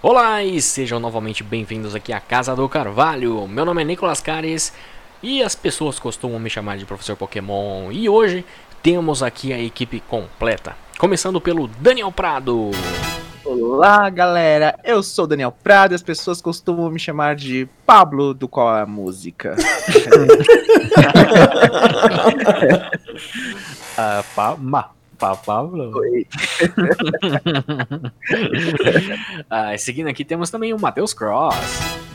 Olá e sejam novamente bem-vindos aqui à Casa do Carvalho. Meu nome é Nicolas Cares e as pessoas costumam me chamar de Professor Pokémon. E hoje temos aqui a equipe completa, começando pelo Daniel Prado. Olá, galera. Eu sou o Daniel Prado e as pessoas costumam me chamar de Pablo do Qual é a Música. Ah, pa, Pablo. Oi. Ah, seguindo aqui temos também o Matheus Cross.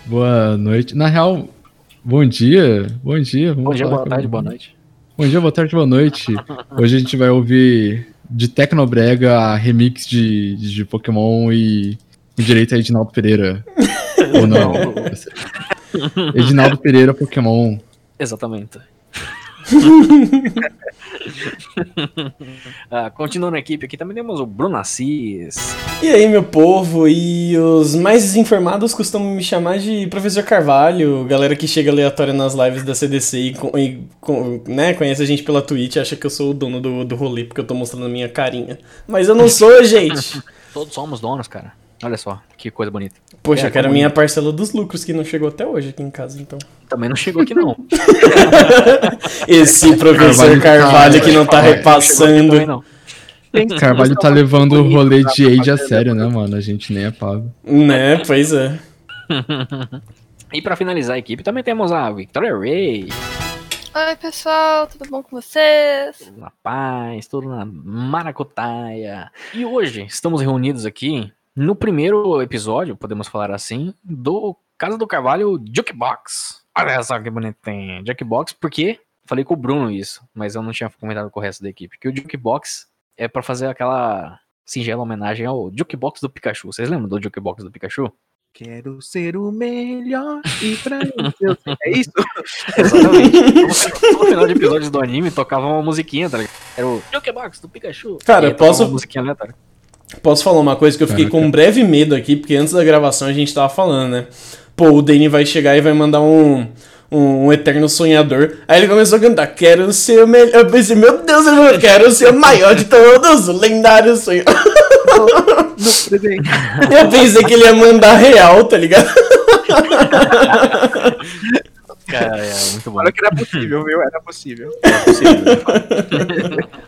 Boa noite. Na real, bom dia. Bom dia. vamos Bom dia, boa tarde, boa noite. Bom dia, boa tarde, boa noite. Hoje a gente vai ouvir de Tecnobrega a remix de, de Pokémon e direito a Edinaldo Pereira. Ou não? Edinaldo Pereira Pokémon. Exatamente. Ah, continuando a equipe aqui também temos o Bruno Assis. E aí, meu povo, e os mais desinformados costumam me chamar de Professor Carvalho, galera que chega aleatória nas lives da CDC e, e con- né, conhece a gente pela Twitch acha que eu sou o dono do, do rolê porque eu tô mostrando a minha carinha. Mas eu não sou, gente! Todos somos donos, cara. Olha só, que coisa bonita. Poxa, É, eu quero a minha parcela dos lucros que não chegou até hoje aqui em casa, então. Também não chegou aqui não. Esse Professor Carvalho Carvalho, tá- que não tá Não chegou aqui repassando. também não. Carvalho tá levando o rolê de Age a sério, né, mano? A gente nem é pago. Né, pois é. E pra finalizar a equipe também temos a Victoria Ray. Oi, pessoal, tudo bom com vocês? Tudo na paz, tudo na maracutaia. E hoje estamos reunidos aqui no primeiro episódio, podemos falar assim, do Casa do Carvalho Jukebox. Olha só que bonitinho. Jukebox, porque falei com o Bruno isso, mas eu não tinha comentado com o resto da equipe, que o Jukebox é pra fazer aquela singela homenagem ao Jukebox do Pikachu. Vocês lembram do Jukebox do Pikachu? Quero ser o melhor e pra isso. eu. É isso? Exatamente. no final de episódios do anime tocava uma musiquinha, tá ligado? Era o Jukebox do Pikachu. Cara, E aí tocava posso- Uma musiquinha aleatória. Posso falar uma coisa que eu fiquei com um breve medo aqui, porque antes da gravação a gente tava falando, né? Pô, o Danny vai chegar e vai mandar um, um, um eterno sonhador. Aí ele começou a cantar, quero ser o melhor. Eu pensei, meu Deus, ele falou, quero ser o maior de todos, o lendário presente. Eu pensei que ele ia mandar real, tá ligado? Cara, é muito bom. Olha que era possível, viu? Era possível.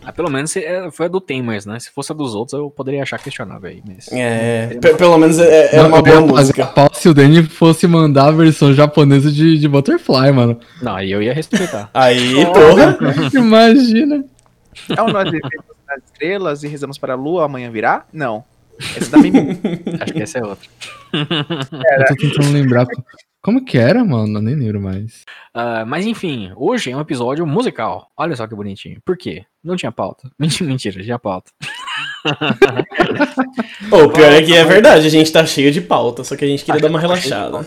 ah, pelo menos é, foi a do Tamers, né? Se fosse a dos outros, eu poderia achar questionável aí. Mas... É, pe- pelo menos é, é uma Eu boa música. pau se o Danny fosse mandar a versão japonesa de, de Butterfly, mano. Não, aí eu ia respeitar. Aí, porra. Imagina. É o nós vivemos nas estrelas e rezamos para a lua amanhã virá? Não. Esse da Mimi. Acho que essa é outra. Eu tô tentando lembrar. Como que era, mano? Eu nem lembro mais. Ah, mas enfim, hoje é um episódio musical. Olha só que bonitinho. Por quê? Não tinha pauta. Mentira, mentira tinha pauta. Pô, o pior é que é verdade, a gente tá cheio de pauta, só que a gente queria dar uma relaxada.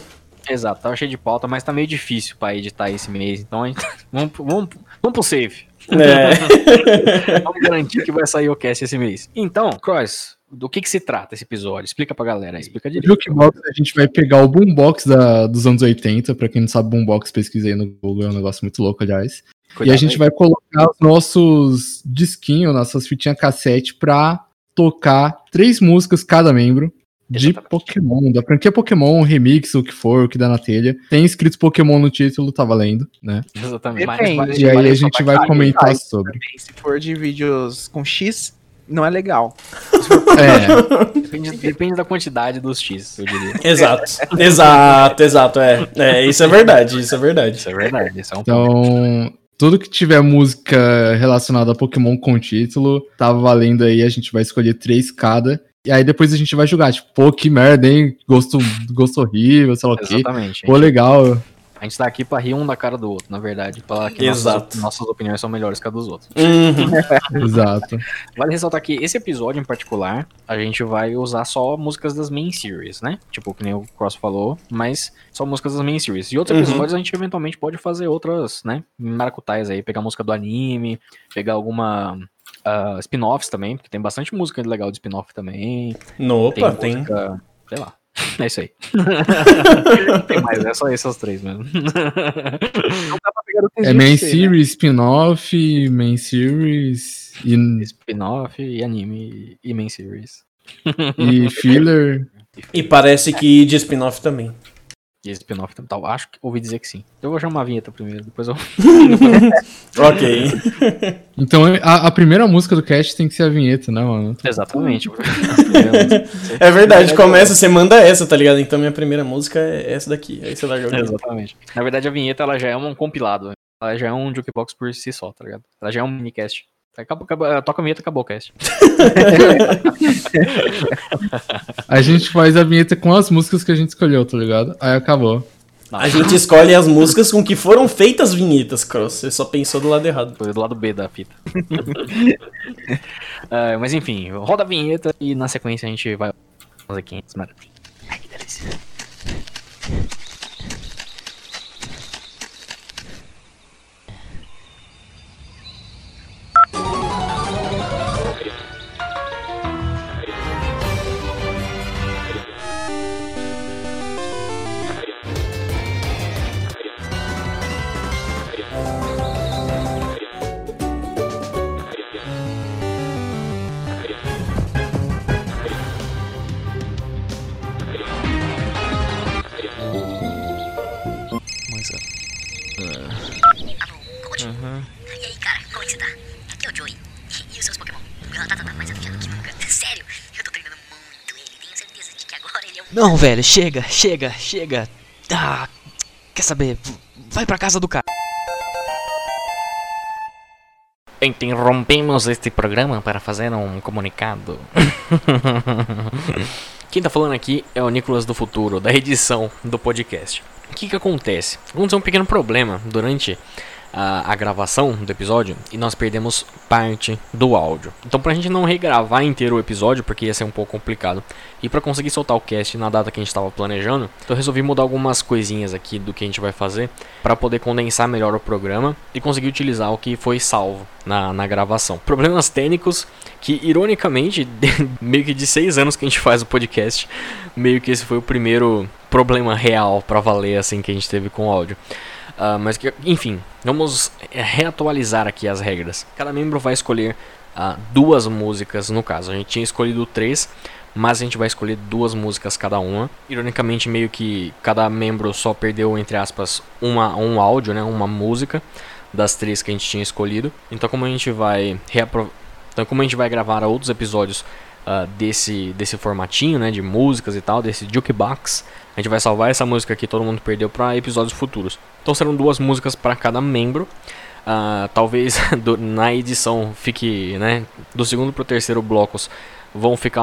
Exato, tava cheio de pauta, mas tá meio difícil pra editar esse mês. Então a gente... vamos, pro- vamos, vamos pro save. É. Vamos garantir que vai sair o cast esse mês. Então, Cross, do que que se trata esse episódio? Explica pra galera aí, explica No direito. Jukebox a gente vai pegar o boombox da, dos anos 80. Pra quem não sabe, boombox, pesquisei no Google, é um negócio muito louco, aliás. e Cuidado a gente aí. vai colocar os nossos disquinhos, nossas fitinhas cassete pra tocar três músicas cada membro de Exatamente. Pokémon, da franquia Pokémon, remix, o que for, o que dá na telha. Tem escrito Pokémon no título, tá valendo, né? Exatamente. Depende. E aí a gente vai comentar sobre. Também, Se for de vídeos com X, não é legal. É, Depende, depende da quantidade dos X, eu diria. Exato, exato, exato, é. É, isso é verdade, isso é verdade. Isso é verdade, isso é um então tudo que tiver música relacionada a Pokémon com título, tá valendo aí, a gente vai escolher três cada. E aí depois a gente vai julgar, tipo, pô, que merda, hein? Gosto, gosto horrível, sei lá o quê. Exatamente. Pô, legal. A gente tá aqui pra rir um da cara do outro, na verdade. Pra que Exato. Nossas, nossas opiniões são melhores que a dos outros. Uhum. Exato. Vale ressaltar que esse episódio em particular, a gente vai usar só músicas das main series, né? Tipo, que nem o Cross falou, mas só músicas das main series. E outros Uhum. episódios a gente eventualmente pode fazer outras, né? Maracutais aí, pegar música do anime, pegar alguma. ah, spin-offs também, porque tem bastante música legal de spin-off também. Opa, tem. música, sei lá. É isso aí. Não tem mais, é só esses três mesmo. Não dá pra pegar o É main né? series, spin-off, main series e, Spin-off e anime e main series. e filler. E parece que de spin-off também. E esse spin-off também tal. Acho que ouvi dizer que sim. Eu vou chamar a vinheta primeiro, depois eu. Ok. Então a, a primeira música do cast tem que ser a vinheta, né, mano? Exatamente. É verdade, começa, você manda essa, tá ligado? Então minha primeira música é essa daqui. Aí você o vinheta. Exatamente. Na verdade, a vinheta ela já é um compilado. Ela já é um jukebox por si só, tá ligado? Ela já é um minicast. Acabou, acabou, toca a vinheta, acabou o cast. A gente faz a vinheta com as músicas que a gente escolheu, tá ligado? Aí acabou. A gente escolhe as músicas com que foram feitas vinhetas, Cross. Você só pensou do lado errado. Foi do lado B da fita. Ah, mas enfim, roda a vinheta e na sequência a gente vai fazer 500 maravilhas. Ai, que delícia. Não, velho, chega, chega, chega. Ah, quer saber? Vai pra casa do cara. Interrompemos este programa para fazer um comunicado. Quem tá falando aqui é o Nicolas do Futuro, da edição do podcast. O que que acontece? Aconteceu um pequeno problema durante a, a gravação do episódio e nós perdemos parte do áudio. Então, pra gente não regravar inteiro o episódio, porque ia ser um pouco complicado, e pra conseguir soltar o cast na data que a gente estava planejando, então eu resolvi mudar algumas coisinhas aqui do que a gente vai fazer para poder condensar melhor o programa e conseguir utilizar o que foi salvo na, na gravação. Problemas técnicos que, ironicamente, meio que de seis anos que a gente faz o podcast, meio que esse foi o primeiro problema real pra valer assim que a gente teve com o áudio. Ah, mas enfim, vamos eh, reatualizar aqui as regras. Cada membro vai escolher ah, duas músicas no caso. A gente tinha escolhido três, mas a gente vai escolher duas músicas cada uma. Ironicamente, meio que cada membro só perdeu entre aspas uma um áudio, né, uma música das três que a gente tinha escolhido. Então, como a gente vai então, como a gente vai gravar outros episódios ah, desse desse formatinho, né, de músicas e tal, desse jukebox, a gente vai salvar essa música que todo mundo perdeu para episódios futuros. Então serão duas músicas para cada membro. Ah, talvez do- na edição fique, né, do segundo pro terceiro blocos vão ficar,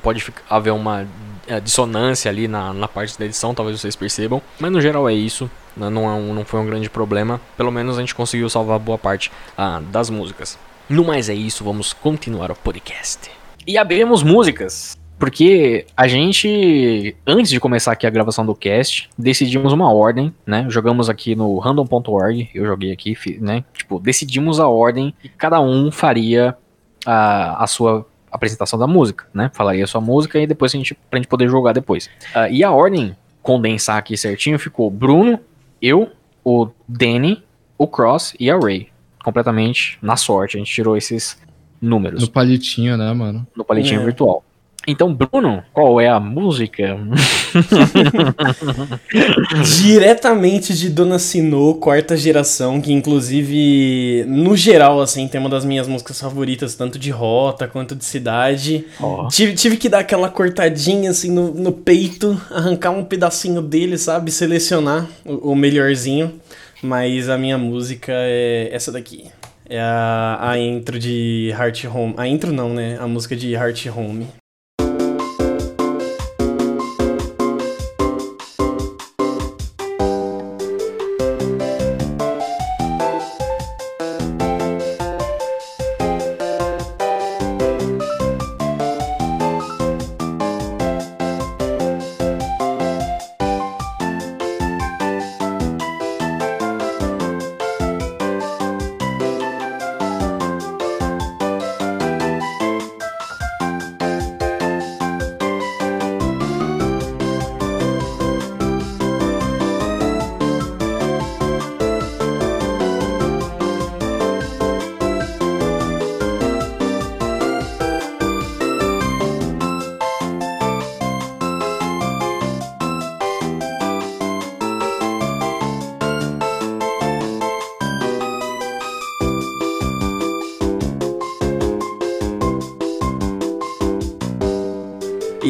pode ficar, haver uma eh, dissonância ali na, na parte da edição, talvez vocês percebam. Mas no geral é isso, né, não, é não foi um grande problema. Pelo menos a gente conseguiu salvar boa parte ah, das músicas. No mais é isso, vamos continuar o podcast. E abrimos músicas. Porque a gente, antes de começar aqui a gravação do cast, decidimos uma ordem, né? Jogamos aqui no random.org, eu joguei aqui, né? Tipo, decidimos a ordem e cada um faria a, a sua apresentação da música, né? Falaria a sua música e depois a gente, pra gente poder jogar depois. Ah, e a ordem, condensar aqui certinho, ficou Bruno, eu, o Danny, o Cross e a Ray. Completamente na sorte, a gente tirou esses números No palitinho, né, mano? no palitinho É. virtual. Então, Bruno, qual é a música? Diretamente de Dona Sinô, quarta geração, que inclusive, no geral, assim, tem uma das minhas músicas favoritas, tanto de rota quanto de cidade. Ó. Tive, tive que dar aquela cortadinha, assim, no, no peito, arrancar um pedacinho dele, sabe? Selecionar o, o melhorzinho. Mas a minha música é essa daqui. É a, a intro de Heart Home. A intro não, né? A música de Heart Home.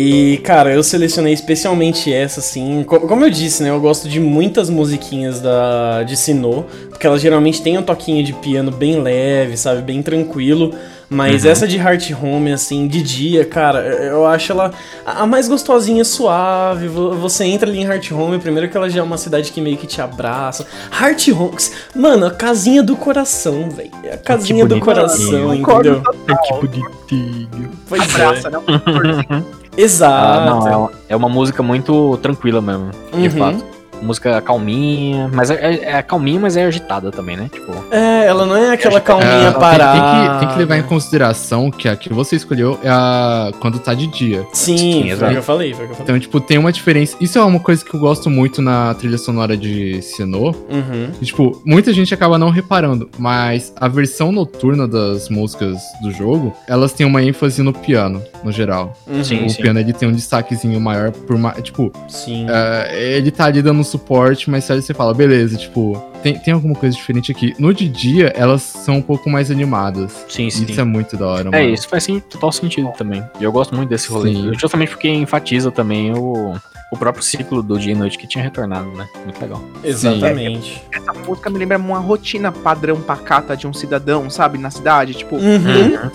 E, cara, eu selecionei especialmente essa, assim. co- Como eu disse, né? Eu gosto de muitas musiquinhas da, de Sinnoh, porque elas geralmente têm um toquinho de piano bem leve, sabe? Bem tranquilo. Mas essa de Heart Home, assim, de dia, cara, eu acho ela a mais gostosinha, suave. Vo- Você entra ali em Heart Home, primeiro que ela já é uma cidade que meio que te abraça. Heart Home, mano, a casinha do coração, velho. A casinha do bonitinho. coração, entendeu? total. bonitinho. Pois Abraça, é. né? Exato. Ah, não, é uma, é uma música muito tranquila mesmo, de Uhum. fato. Música calminha, mas é, é- é calminha, mas é agitada também, né? Tipo, É, ela não é aquela É, calminha tem- parada. Tem, que, tem que levar em consideração que a que você escolheu é a quando tá de dia. Sim, Sim, foi o que eu falei, foi o que eu falei. Então, tipo, tem uma diferença. Isso é uma coisa que eu gosto muito na trilha sonora de Sinnoh. Uhum. E, tipo, muita gente acaba não reparando, mas a versão noturna das músicas do jogo, elas têm uma ênfase no piano, no geral. Uhum. Sim, o sim. piano ele tem um destaquezinho maior por mais. Tipo, Sim. é, ele tá ali dando suporte, mas aí você fala, beleza, tipo, tem, tem alguma coisa diferente aqui. No de dia, elas são um pouco mais animadas. sim, sim. Isso é muito da hora, É, mano. isso faz sim, total sentido também. E eu gosto muito desse rolê. Sim. Justamente porque enfatiza também o, o próprio ciclo do dia e noite que tinha retornado, né? Muito legal. Exatamente. Essa música me lembra uma rotina padrão pacata de um cidadão, sabe? Na cidade. Tipo, Uhum.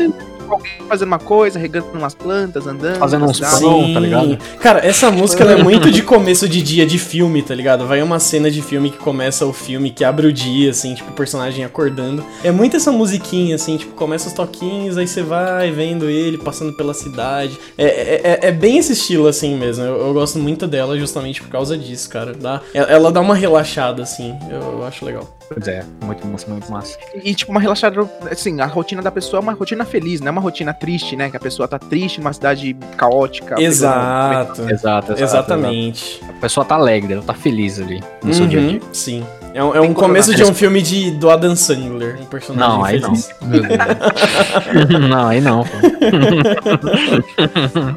Alguém fazendo uma coisa, regando umas plantas, andando. Fazendo uns pão. tá ligado? Cara, essa música ela é muito de começo de dia de filme, tá ligado? Vai uma cena de filme que começa o filme, que abre o dia, assim, tipo, o personagem acordando. É muito essa musiquinha, assim, tipo, começa os toquinhos, aí você vai vendo ele passando pela cidade. É, é, é- é bem esse estilo, assim mesmo. Eu, eu gosto muito dela justamente por causa disso, cara. Dá, ela ela dá uma relaxada, assim. Eu, eu acho legal. Pois é, muito massa, muito massa. E, tipo, uma relaxada. Assim, a rotina da pessoa é uma rotina feliz, não é uma rotina triste, né? Que a pessoa tá triste numa cidade caótica. Exato. Exato, exato. Exatamente. exato. A pessoa tá alegre, ela tá feliz ali no seu dia a dia. Uhum, Sim. É um, é um começo de um filme de, do Adam Sandler, um personagem Não, aí feliz. Meu Deus. não, aí não. pô.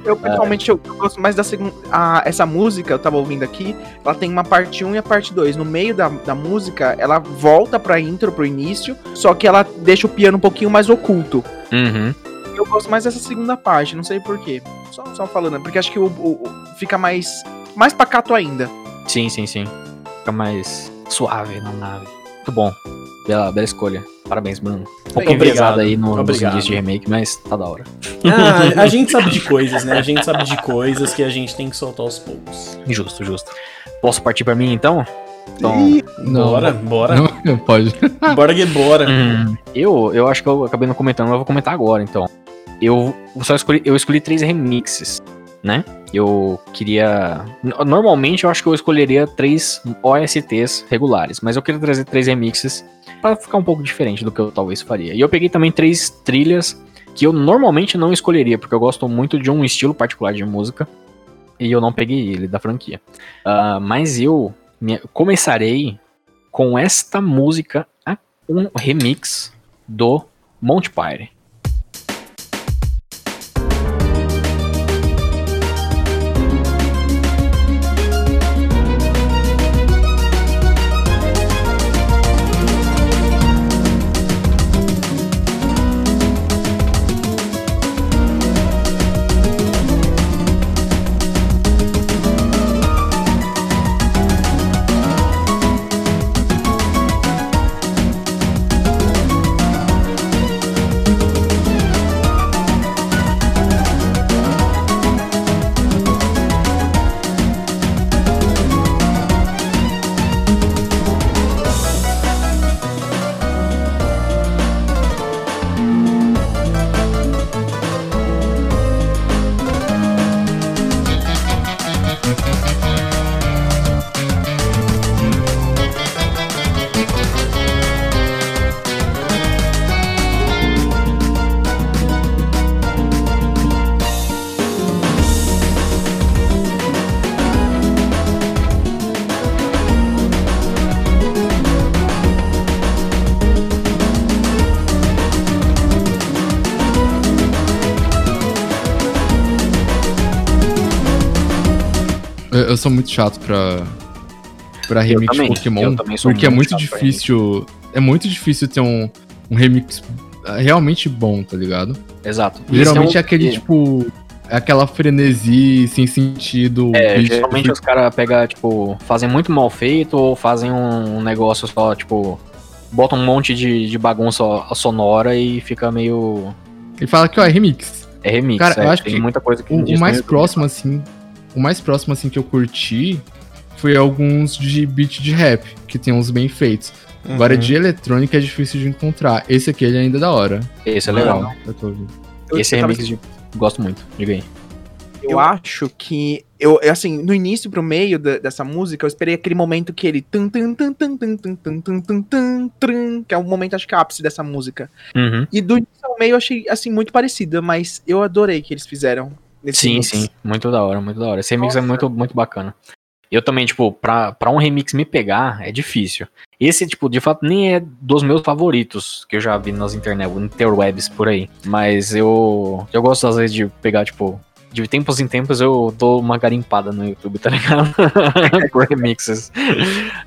Eu, pessoalmente, eu, eu gosto mais da segunda. a- Essa música, eu tava ouvindo aqui, ela tem uma parte 1 e a parte 2. No meio da, da música, ela volta pra intro, pro início, só que ela deixa o piano um pouquinho mais oculto. Uhum. Eu gosto mais dessa segunda parte, não sei porquê. Só, só falando, porque acho que o, o- o- fica mais, mais pacato ainda. Sim, sim, sim. Fica mais suave na nave. Muito bom. Bela, bela escolha. Parabéns, Bruno. Um pouco Obrigado. enviesado aí no, nos indícios de remake, mas tá da hora. Ah, a gente sabe de coisas, né? A gente sabe de coisas que a gente tem que soltar aos poucos. Justo, justo. Posso partir pra mim então? Então, Ih, Não. Bora, bora. Não, pode. Bora que bora. Hum, eu, eu acho que eu acabei não comentando, mas eu vou comentar agora, então. Eu só escolhi, eu escolhi três remixes, né? Eu queria. Normalmente eu acho que eu escolheria três OSTs regulares, mas eu queria trazer três remixes pra ficar um pouco diferente do que eu talvez faria. E eu peguei também três trilhas que eu normalmente não escolheria, porque eu gosto muito de um estilo particular de música. E eu não peguei ele da franquia. Ah, mas eu me- começarei com esta música, um remix do Monty Python. Sou muito chato pra, pra remix de Pokémon. porque é muito difícil. É muito difícil ter um, um remix ah, realmente bom, tá ligado? Exato. Geralmente Esse é aquele, um- tipo. é aquela frenesi sem sentido. É, geralmente os caras pegam, tipo, fazem muito mal feito ou fazem um negócio só, tipo, botam um monte de, de bagunça sonora e fica meio. Ele fala que, ó, é remix. É remix, Cara, é, eu acho tem que muita coisa que O, o mais próximo, assim. O mais próximo, assim, que eu curti foi alguns de beat de rap, que tem uns bem feitos. Agora, Uhum. de eletrônica é difícil de encontrar. Esse aqui ele ainda é da hora. Esse é legal. Eu tô ouvindo. Eu- Esse eu tava remix de... gosto muito. Diga aí. Eu acho que. Eu, eu, assim, no início pro meio da- dessa música, eu esperei aquele momento que ele. tum, tum, tum, tum, tum, tum, tum, tum, tum, tum, trum, que é o momento, acho que ápice dessa música. Uhum. E do início ao meio eu achei, assim, muito parecida, mas eu adorei que eles fizeram. Sim, remix. sim. Muito da hora, muito da hora. Esse remix é Nossa. muito, muito bacana. Eu também, tipo, pra, pra um remix me pegar, é difícil. Esse, tipo, de fato, nem é dos meus favoritos que eu já vi nas internet, interwebs por aí. Mas eu, eu gosto, às vezes, de pegar, tipo, de tempos em tempos eu dou uma garimpada no YouTube, tá ligado? por remixes.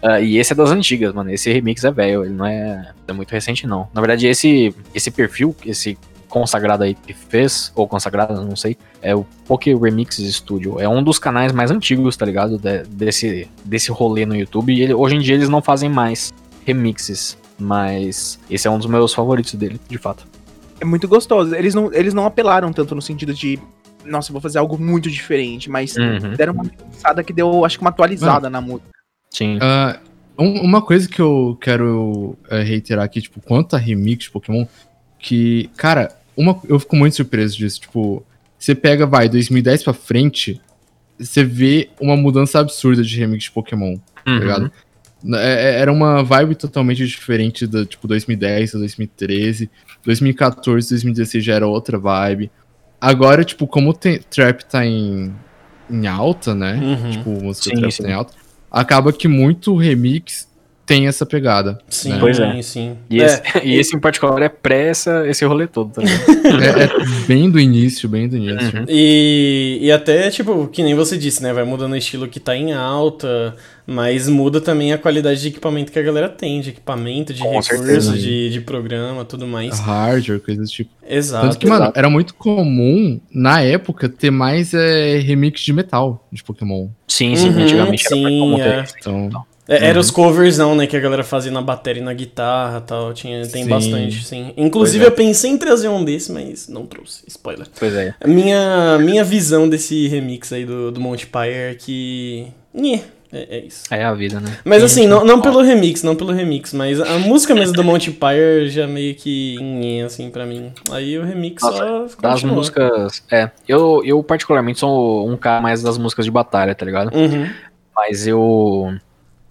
Ah, e esse é das antigas, mano. Esse remix é velho, ele não é, é muito recente, não. Na verdade, esse, esse perfil, esse consagrado aí que fez, ou consagrado, não sei, é o Poké Remixes Studio. É um dos canais mais antigos, tá ligado? De- desse, desse rolê no YouTube. E ele- hoje em dia eles não fazem mais remixes. Mas esse é um dos meus favoritos dele, de fato. É muito gostoso. Eles não, eles não apelaram tanto no sentido de. Nossa, eu vou fazer algo muito diferente, mas Uhum. deram uma pensada que deu, acho que uma atualizada na música. Sim. Ah, um- uma coisa que eu quero é, reiterar aqui, tipo, quanto a remix de Pokémon, que, cara, uma, eu fico muito surpreso disso. Tipo, você pega, vai, 2010 pra frente, você vê uma mudança absurda de remix de Pokémon, tá Uhum. ligado? É- é- Era uma vibe totalmente diferente da, tipo, 2010 a 2013. 2014, 2016 já era outra vibe. Agora, tipo, como o trap tá em, em alta, né? Uhum. Tipo, música Sim, trap sim. tá em alta. Acaba que muito remix tem essa pegada. Sim, né? Pois é. sim. E, É, esse, e esse em particular é pré essa, esse rolê todo, tá ligado? É, é bem do início, bem do início. Uhum. E, e até, tipo, que nem você disse, né? Vai mudando o estilo que tá em alta, mas muda também a qualidade de equipamento que a galera tem, de equipamento, de Com recurso, certeza. de, de programa, tudo mais. Hardware, coisas do tipo. Exato. Tanto que, mano, era muito comum, na época, ter mais é, remix de metal de Pokémon. Sim, sim, Uhum, antigamente era sim, pra como é. ter. Então, É, Era os covers, não, né? Que a galera fazia na bateria e na guitarra e tal. Tinha, tem Sim. bastante, sim. Inclusive, é. eu pensei em trazer um desse, mas não trouxe. Spoiler. Pois é. Minha, minha visão desse remix aí do, do Monty Pyre é que. Nhê, é, é isso. É a vida, né? Mas assim, não, não pelo remix, não pelo remix, mas a música mesmo do Monty Pyre já meio que nhê, assim, pra mim. Aí o remix Nossa, só Das músicas. É, eu, eu particularmente sou um cara mais das músicas de batalha, tá ligado? Uhum. Mas eu.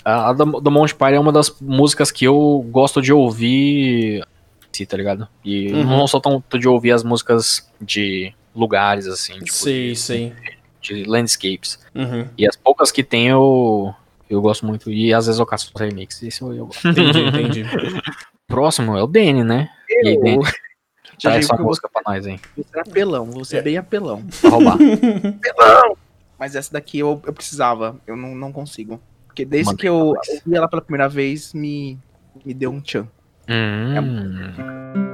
A, do, do Monty Python é uma das músicas que eu gosto de ouvir. Sim, tá ligado? E Uhum. não sou tanto de ouvir as músicas de lugares, assim, tipo, sei, de, sei. de landscapes. Uhum. E as poucas que tem eu. Eu gosto muito. E às vezes eu caço os remix. Isso eu gosto. Entendi, entendi. Próximo é o Danny, né? E aí, Danny? Já Traz que eu vou música pra nós, hein? ser apelão, vou ser bem apelão. Roubar. Apelão! Mas essa daqui eu, eu precisava, eu não, não consigo. Porque desde Manda que eu ouvi ela pela primeira vez, me, me deu um tchan. hum.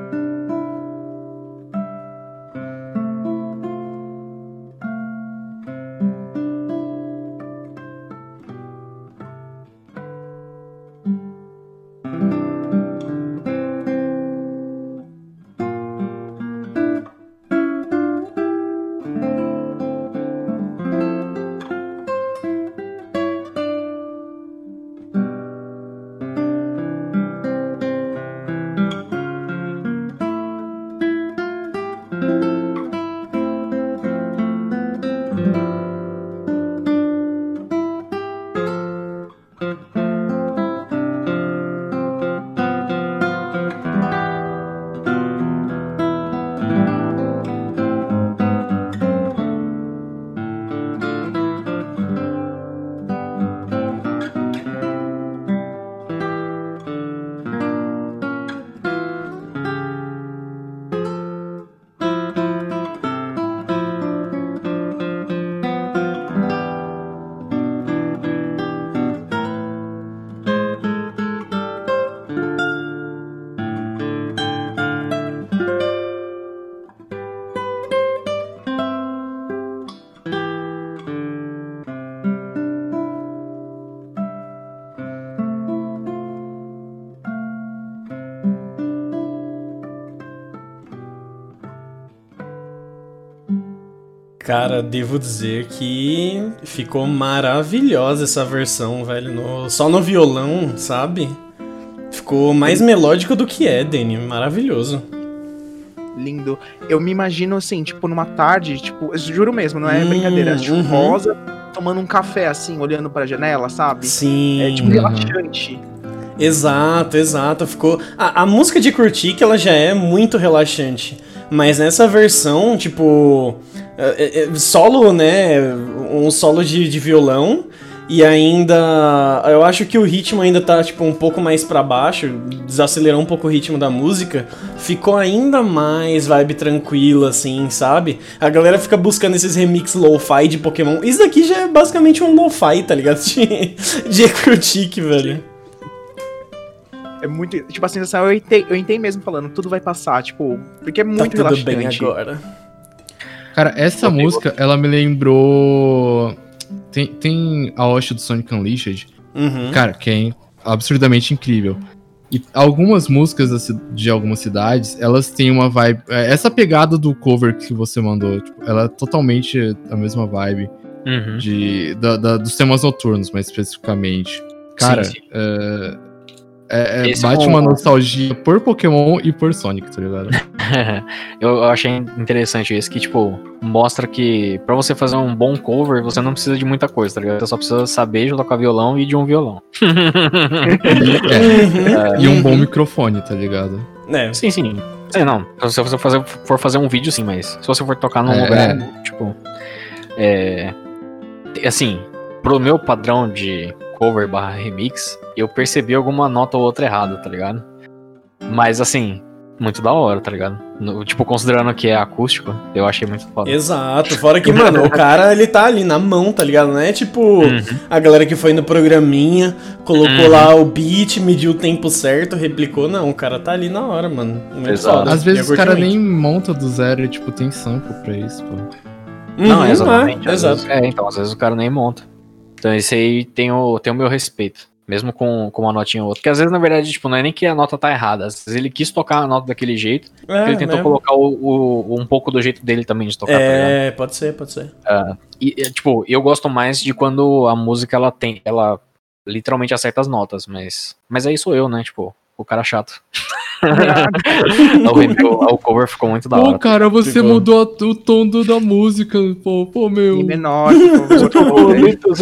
Cara, devo dizer que ficou maravilhosa essa versão, velho. No- só no violão, sabe? Ficou mais melódico do que é, Danny. Maravilhoso. Lindo. Eu me imagino assim, tipo, numa tarde, tipo, juro mesmo, não é Hum, brincadeira, tipo, uhum. rosa, tomando um café assim, olhando pra janela, sabe? Sim. É tipo relaxante. Exato, exato. Ficou. A, a música de curtir que ela já é muito relaxante. Mas nessa versão, tipo. É- é- é solo, né? Um solo de, de violão. E ainda. Eu acho que o ritmo ainda tá, tipo, um pouco mais pra baixo. Desacelerar um pouco o ritmo da música. Ficou ainda mais vibe tranquila, assim, sabe? A galera fica buscando esses remix lo-fi de Pokémon. Isso daqui já é basicamente um lo-fi, tá ligado? De, de Ecrutic, velho. É muito. Tipo assim, eu entei, eu entei mesmo falando, tudo vai passar, tipo, porque é muito tá tudo relaxante. bem agora. Cara, essa música, ela me lembrou. Tem, tem a Osh do Sonic Unleashed, Uhum. cara, que é absurdamente incrível. E algumas músicas de algumas cidades, elas têm uma vibe. é, Essa pegada do cover que você mandou, tipo, ela é totalmente a mesma vibe Uhum. de, da- da- dos temas noturnos, mais especificamente. Cara, Sim, sim. é, é- é- bate é um- uma nostalgia por Pokémon e por Sonic, tá ligado? eu, achei interessante isso, que, tipo, mostra que pra você fazer um bom cover, você não precisa de muita coisa, tá ligado? Você só precisa saber tocar violão e de um violão. E, é, e um bom microfone, tá ligado? É, sim, sim. Não. Se você fazer, for fazer um vídeo, sim, mas se você for tocar num É. lugar, tipo. É. Assim, pro meu padrão de cover barra remix, eu percebi alguma nota ou outra errada, tá ligado? Mas assim, muito da hora, tá ligado? No- tipo, considerando que é acústico, eu achei muito foda. exato. Fora que, mano, o cara, ele tá ali na mão, tá ligado? Não é tipo Uhum. a galera que foi no programinha, colocou Uhum. lá o beat, mediu o tempo certo, replicou. Não, o cara tá ali na hora, mano. Muito Exato. foda. Às vezes o cara nem monta do zero e, tipo, tem sample pra isso, pô. Não, Uhum, exatamente. é, exato. vezes- é, então, às vezes o cara nem monta. Então esse aí tem o, tem o meu respeito. Mesmo com, com uma notinha ou outra. Porque às vezes, na verdade, tipo, não é nem que a nota tá errada. Às vezes ele quis tocar a nota daquele jeito. É, ele tentou né? colocar o, o- um pouco do jeito dele também de tocar, tá? É, pode ser, pode ser. E, é, tipo, eu gosto mais de quando a música, ela tem, ela literalmente acerta as notas, mas... Mas aí sou eu, né, tipo, o cara chato. o, cover ficou muito da Pô, hora. cara, você Ficou. mudou a- o tom do- da música, pô, pô, meu. E menor, Você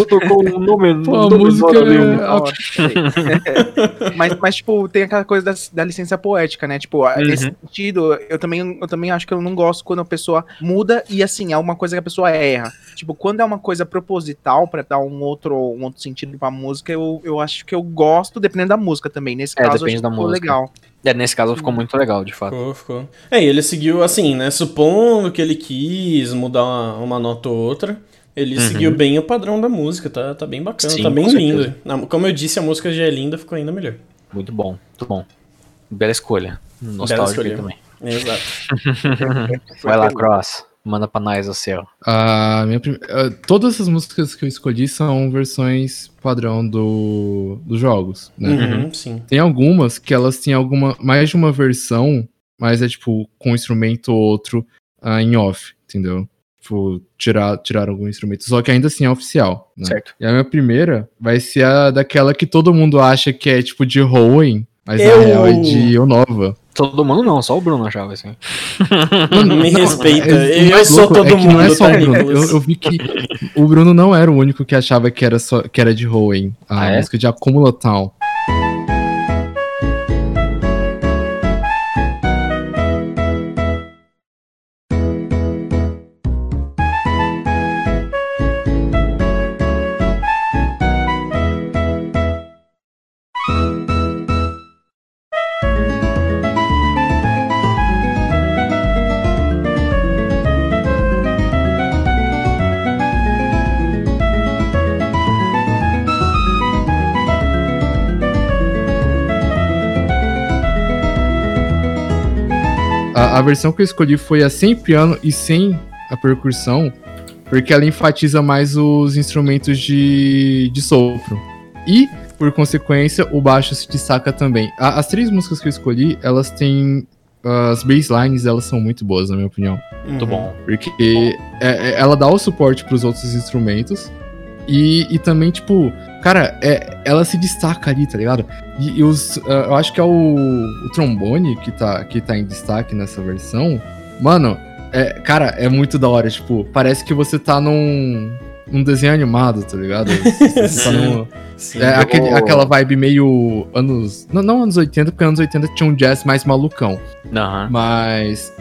tocou um nome, Pô, a música é... Mas, mas, tipo, tem aquela coisa da, da licença poética, né? Tipo, Uhum. nesse sentido, eu também, eu também acho que eu não gosto quando a pessoa muda e, assim, é uma coisa que a pessoa erra. Tipo, quando é uma coisa proposital pra dar um outro, um outro sentido pra música, eu, eu acho que eu gosto, dependendo da música também. Nesse É, caso, eu depende acho da que ficou música. legal. É, nesse caso ficou muito legal, de fato. Ficou, ficou. É, e ele seguiu assim, né? Supondo que ele quis mudar uma, uma nota ou outra, ele Uhum. seguiu bem o padrão da música, tá, tá bem bacana, Sim, tá bem lindo. Como eu disse, a música já é linda, ficou ainda melhor. Muito bom, muito bom. Bela escolha. Escolha. também. Exato. Vai lá, Cross. Manda pra nós o seu. Minha prim- ah, Todas as músicas que eu escolhi são versões padrão do... dos jogos, né? Uhum, sim. Tem algumas que elas têm alguma mais de uma versão, mas é tipo com um instrumento ou outro ah, em off, entendeu? Tipo, tirar, tirar algum instrumento. Só que ainda assim é oficial. Né? Certo. E a minha primeira vai ser a daquela que todo mundo acha que é tipo de Hoenn, mas Eu- na real é de Onova. Todo mundo não, só o Bruno achava assim. Me respeita, é- eu sou louco todo é que não é mundo, só tá, o Bruno. Eu, eu vi que o Bruno não era o único que achava que era, só, que era de Hoenn. A Ah, é? música de Acumula Town. A, versão que eu escolhi foi a sem piano e sem a percussão, porque ela enfatiza mais os instrumentos de, de sopro. E, por consequência, o baixo se destaca também. A- as três músicas que eu escolhi, elas têm as baselines elas são muito boas, na minha opinião. Muito Uhum. bom. Porque é- é- ela dá o suporte pros outros instrumentos. E, e também, tipo, cara, é, ela se destaca ali, tá ligado? E, e os. ah, eu acho que é o, o trombone que tá, que tá em destaque nessa versão. Mano, é, cara, é muito da hora. Tipo, parece que você tá num. num desenho animado, tá ligado? Você tá Sim. num- Sim. é, aquele- Eu- aquela vibe meio anos. Não, não anos 80, porque anos 80 tinha um jazz mais malucão. Aham. Mas.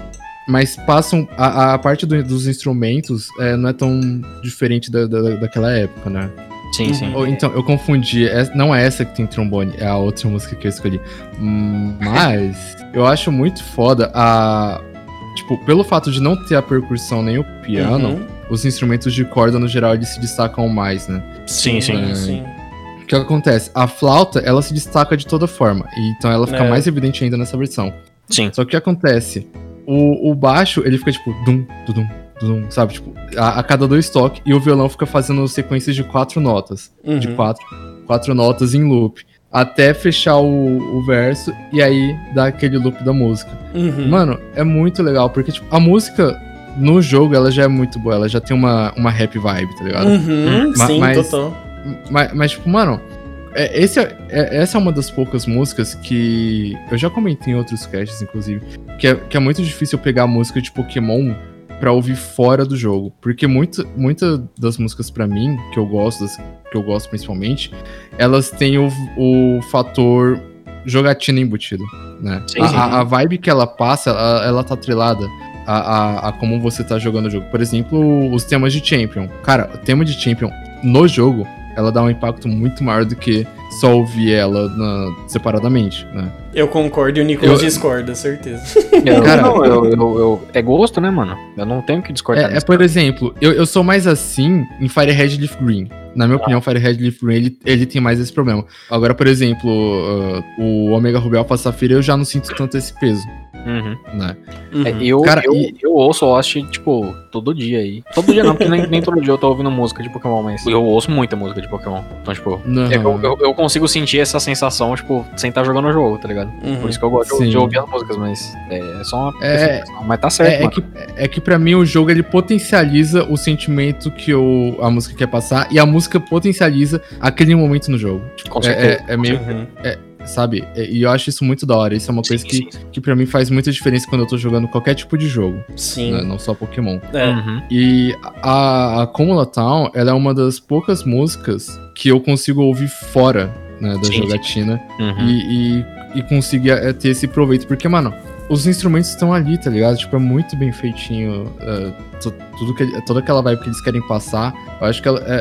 Mas passam. A, a parte do- dos instrumentos é, não é tão diferente da, da- daquela época, né? Sim, sim. Ou, então, eu confundi. é- não é essa que tem trombone, é a outra música que eu escolhi. Mas eu acho muito foda a. Tipo, pelo fato de não ter a percussão nem o piano, Uhum. os instrumentos de corda, no geral, eles se destacam mais, né? Sim, sim. sim. O que acontece? A flauta, ela se destaca de toda forma. Então ela fica É. mais evidente ainda nessa versão. Sim. Só que o que acontece? O, o baixo, ele fica tipo dum, dum, dum, sabe? Tipo, a, a cada dois toques, e o violão fica fazendo sequências de quatro notas. De Uhum. quatro, quatro notas em loop. Até fechar o, o verso e aí dá aquele loop da música. Uhum. Mano, é muito legal, porque tipo, a música no jogo ela já é muito boa, ela já tem uma, uma happy vibe, tá ligado? Uhum, Ma- sim, mas- total. Mas, mas, tipo, mano, é- esse é- é- essa é uma das poucas músicas que. Eu já comentei em outros casts, inclusive. Que é, que é muito difícil eu pegar a música de Pokémon pra ouvir fora do jogo. Porque muita, muita das músicas pra mim, que eu gosto, das- que eu gosto principalmente, elas têm o, o fator jogatina embutido, né? Sim, a, sim. a- a vibe que ela passa, ela, ela tá atrelada a, a, a como você tá jogando o jogo. Por exemplo, os temas de Champion. Cara, o tema de Champion no jogo, ela dá um impacto muito maior do que só ouvir ela na- separadamente, né? Eu concordo e o Nicolas Eu- discorda, certeza. Eu, Cara- não, eu, eu- eu- é gosto, né, mano? Eu não tenho que discordar. É, é, por exemplo, eu, eu sou mais assim em Fire Red Leaf Green. Na minha opinião, Fire Red Leaf Green, ele, ele tem mais esse problema. Agora, por exemplo, uh, o Omega Ruby Alpha Safira, eu já não sinto tanto esse peso, Uhum. né? É, Uhum. eu, Cara, eu, e- eu ouço Lost, tipo, todo dia aí. Todo dia não, porque nem, nem todo dia eu tô ouvindo música de Pokémon, mas eu ouço muita música de Pokémon. Então, tipo, Não. é eu, eu, eu consigo sentir essa sensação, tipo, sem estar jogando o jogo, tá ligado? Uhum. Por isso que eu gosto de- Sim. de ouvir as músicas, mas é só uma É-. Mas tá certo, É, é que, é que pra mim o jogo ele potencializa o sentimento que o, a música quer passar e a música potencializa aquele momento no jogo. Tipo, Com é, certeza. é- é meio, Uhum. Sabe? E eu acho isso muito da hora. Isso é uma coisa Sim, que, sim, sim. que pra mim faz muita diferença quando eu tô jogando qualquer tipo de jogo, Sim. né? não só Pokémon. É. Uhum. E a, a Cúmula Town, ela é uma das poucas músicas que eu consigo ouvir fora né, da Sim, jogatina Uhum. e, e, e conseguir é, ter esse proveito. Porque, mano, os instrumentos estão ali, tá ligado? Tipo, é muito bem feitinho. tu- tudo que, toda aquela vibe que eles querem passar. Eu acho que ela é,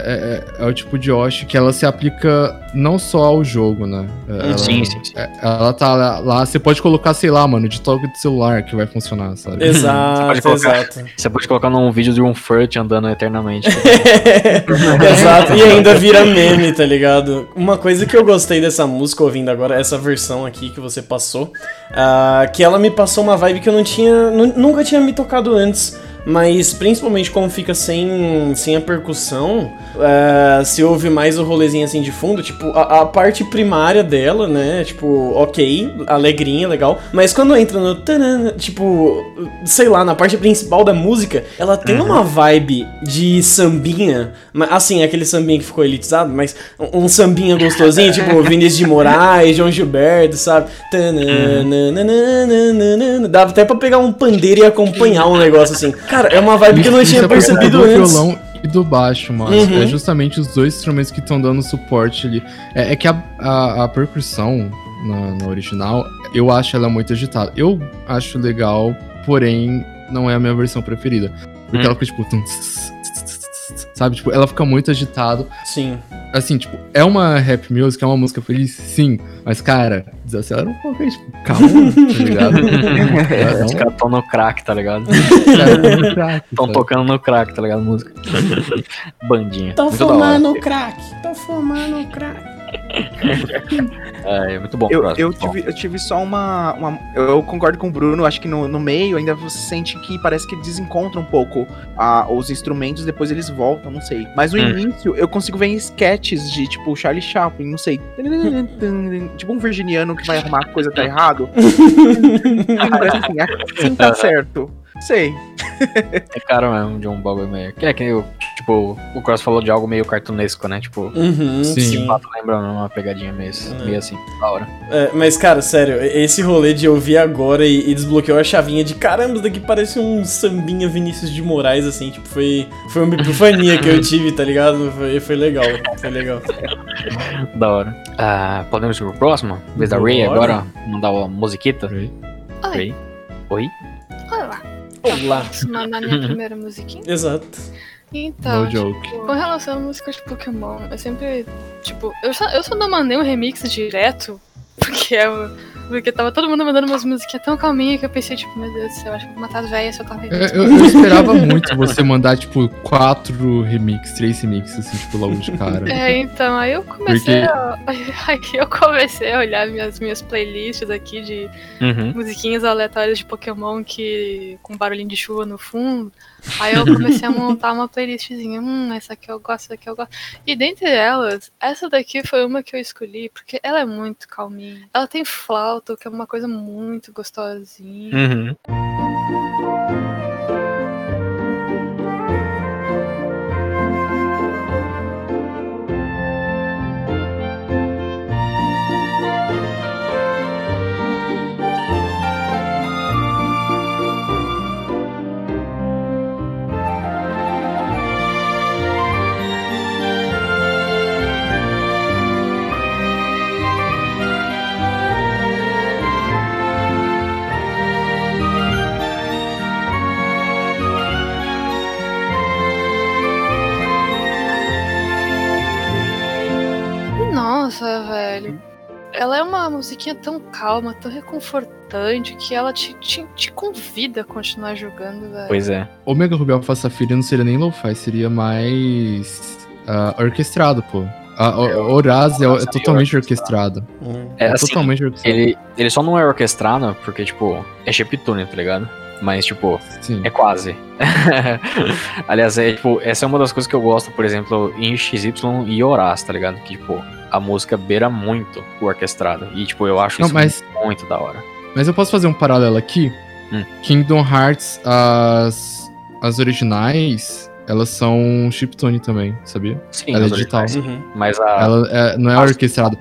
é- é- é o tipo de Yoshi que ela se aplica não só ao jogo, né? É, Ela, Sim, sim, sim. é- ela tá lá, lá, você pode colocar, sei lá, mano, de toque de celular que vai funcionar, sabe? Exato, pode colocar. exato. Você pode colocar num vídeo de um Furt andando eternamente. Exato, e ainda vira meme, tá ligado? Uma coisa que eu gostei dessa música ouvindo agora, essa versão aqui que você passou, ah, que ela me passou uma vibe que eu não tinha, nu- nunca tinha me tocado antes. Mas principalmente como fica sem, sem a percussão, ah, se ouve mais o rolezinho assim de fundo, tipo, a, a parte primária dela, né? Tipo, ok, alegrinha, legal. Mas quando entra no. tanana, Tipo, sei lá, na parte principal da música, ela tem uma vibe de sambinha. Assim, aquele sambinha que ficou elitizado, mas um, sambinha gostosinho, tipo Vinícius de Moraes, João Gilberto, sabe? Tananana, Dava até pra pegar um pandeiro e acompanhar um negócio assim. Cara, é uma vibe que eu não tinha é percebido do antes. violão e do baixo, mano. Uhum. É justamente os dois instrumentos que estão dando suporte ali. É, é que a, a, a percussão na, na original, eu acho ela muito agitada. Eu acho legal, porém, não é a minha versão preferida. Porque Hum. ela fica tipo. tum, tss, tss, tss, Sabe? Tipo, ela fica muito agitado. Sim. Assim, tipo, é uma rap music, é uma música feliz, sim. Mas, cara, desacelera um pouco aí, tipo, calma, tá ligado? É, Os caras estão no crack, tá ligado? cara, no crack, Estão tocando no crack, tá ligado? Música. Bandinha. Hora. fumando crack, tô fumando crack. É, é muito bom. Eu, próximo, eu, muito bom. tive, eu tive só uma, uma- Eu concordo com o Bruno, acho que no, no meio ainda você sente que parece que desencontra um pouco ah, os instrumentos, depois eles voltam, não sei. Mas no Hum. início eu consigo ver em sketches de tipo Charlie Chaplin, não sei. tipo um virginiano que vai arrumar a coisa tá errado. Assim, assim tá certo. Sei. É cara mesmo de um bagulho meio. Que é que eu, tipo, o Cross falou de algo meio cartunesco, né? Tipo, Uhum, Sim. de fato lembra uma pegadinha meio, É. meio assim, da hora. É, mas, cara, sério, esse rolê de eu vi agora e, e desbloqueou a chavinha de caramba, isso daqui parece um sambinha Vinícius de Moraes, assim, tipo, foi, foi uma epifania que eu tive, tá ligado? Foi, foi legal, foi legal. Da hora. Ah, podemos ir pro próximo? Vez da Ray agora? Mandar uma musiquita? Ray. Oi, Ray? Oi? olá. Olá. Na, minha primeira musiquinha. Exato. Então, No joke. tipo, com relação a músicas de Pokémon, eu sempre, tipo, eu só, eu só não mandei um remix direto, porque eu, porque tava todo mundo mandando umas musiquinhas tão calminhas que eu pensei, tipo, meu Deus do céu, acho que eu vou matar as velhas se eu tava Eu, eu- eu esperava muito você mandar, tipo, quatro remixes, três remixes, assim, tipo, logo de cara. É, então, aí eu comecei Porque- a. Aí eu comecei a olhar minhas, minhas playlists aqui de Uhum. musiquinhas aleatórias de Pokémon que. com barulhinho de chuva no fundo. Aí eu comecei a montar uma playlistzinha. Hum, essa aqui eu gosto, essa aqui eu gosto. E dentre elas, essa daqui foi uma que eu escolhi, porque ela é muito calminha. Ela tem flauta, que é uma coisa muito gostosinha. Uhum. Nossa, velho. Ela é uma musiquinha tão calma, tão reconfortante, que ela te, te, te convida a continuar jogando, velho. Pois é. Omega Ruby Alpha Safira não seria nem lo-fi, seria mais ah, orquestrado, pô. A, o, Horaz é, é Horaz é totalmente orquestrado. orquestrado. Hum. É É assim, totalmente orquestrado. ele, ele só não é orquestrado porque, tipo, é chiptune, tá ligado? Mas, tipo, Sim. é quase. Aliás, é, tipo, essa é uma das coisas que eu gosto, por exemplo, em XY e Horaz, tá ligado? Que, tipo, a música beira muito o orquestrado. E, tipo, eu acho Não, isso mas- muito da hora. Mas eu posso fazer um paralelo aqui? Hum. Kingdom Hearts, as, as originais, elas são chiptune também, sabia? Sim, Ela é digital. Uhum. Mas a, Ela é- não é As- orquestrada,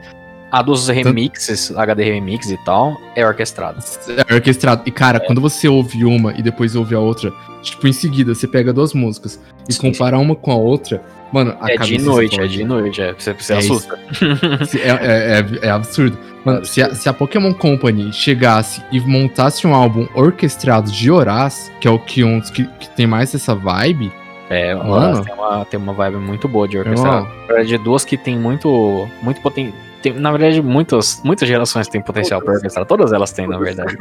a dos remixes, HD Remix e tal, é orquestrada. é orquestrada. E cara, quando você ouve uma e depois ouve a outra, tipo, em seguida, você pega duas músicas e Sim, compara uma com a outra, mano, a É de noite, é explode. de noite, é. Você, você É assusta. É, é, é- é absurdo. Mano, se a, se a Pokémon Company chegasse e montasse um álbum orquestrado de Horaz, que é o que um que, que tem mais essa vibe, É, Mano. Tem uma, tem uma vibe muito boa de orquestrado. Na verdade, duas que tem muito, muito poten... tem- Na verdade, muitas, muitas gerações têm potencial para orquestrar. Todas elas têm, na verdade.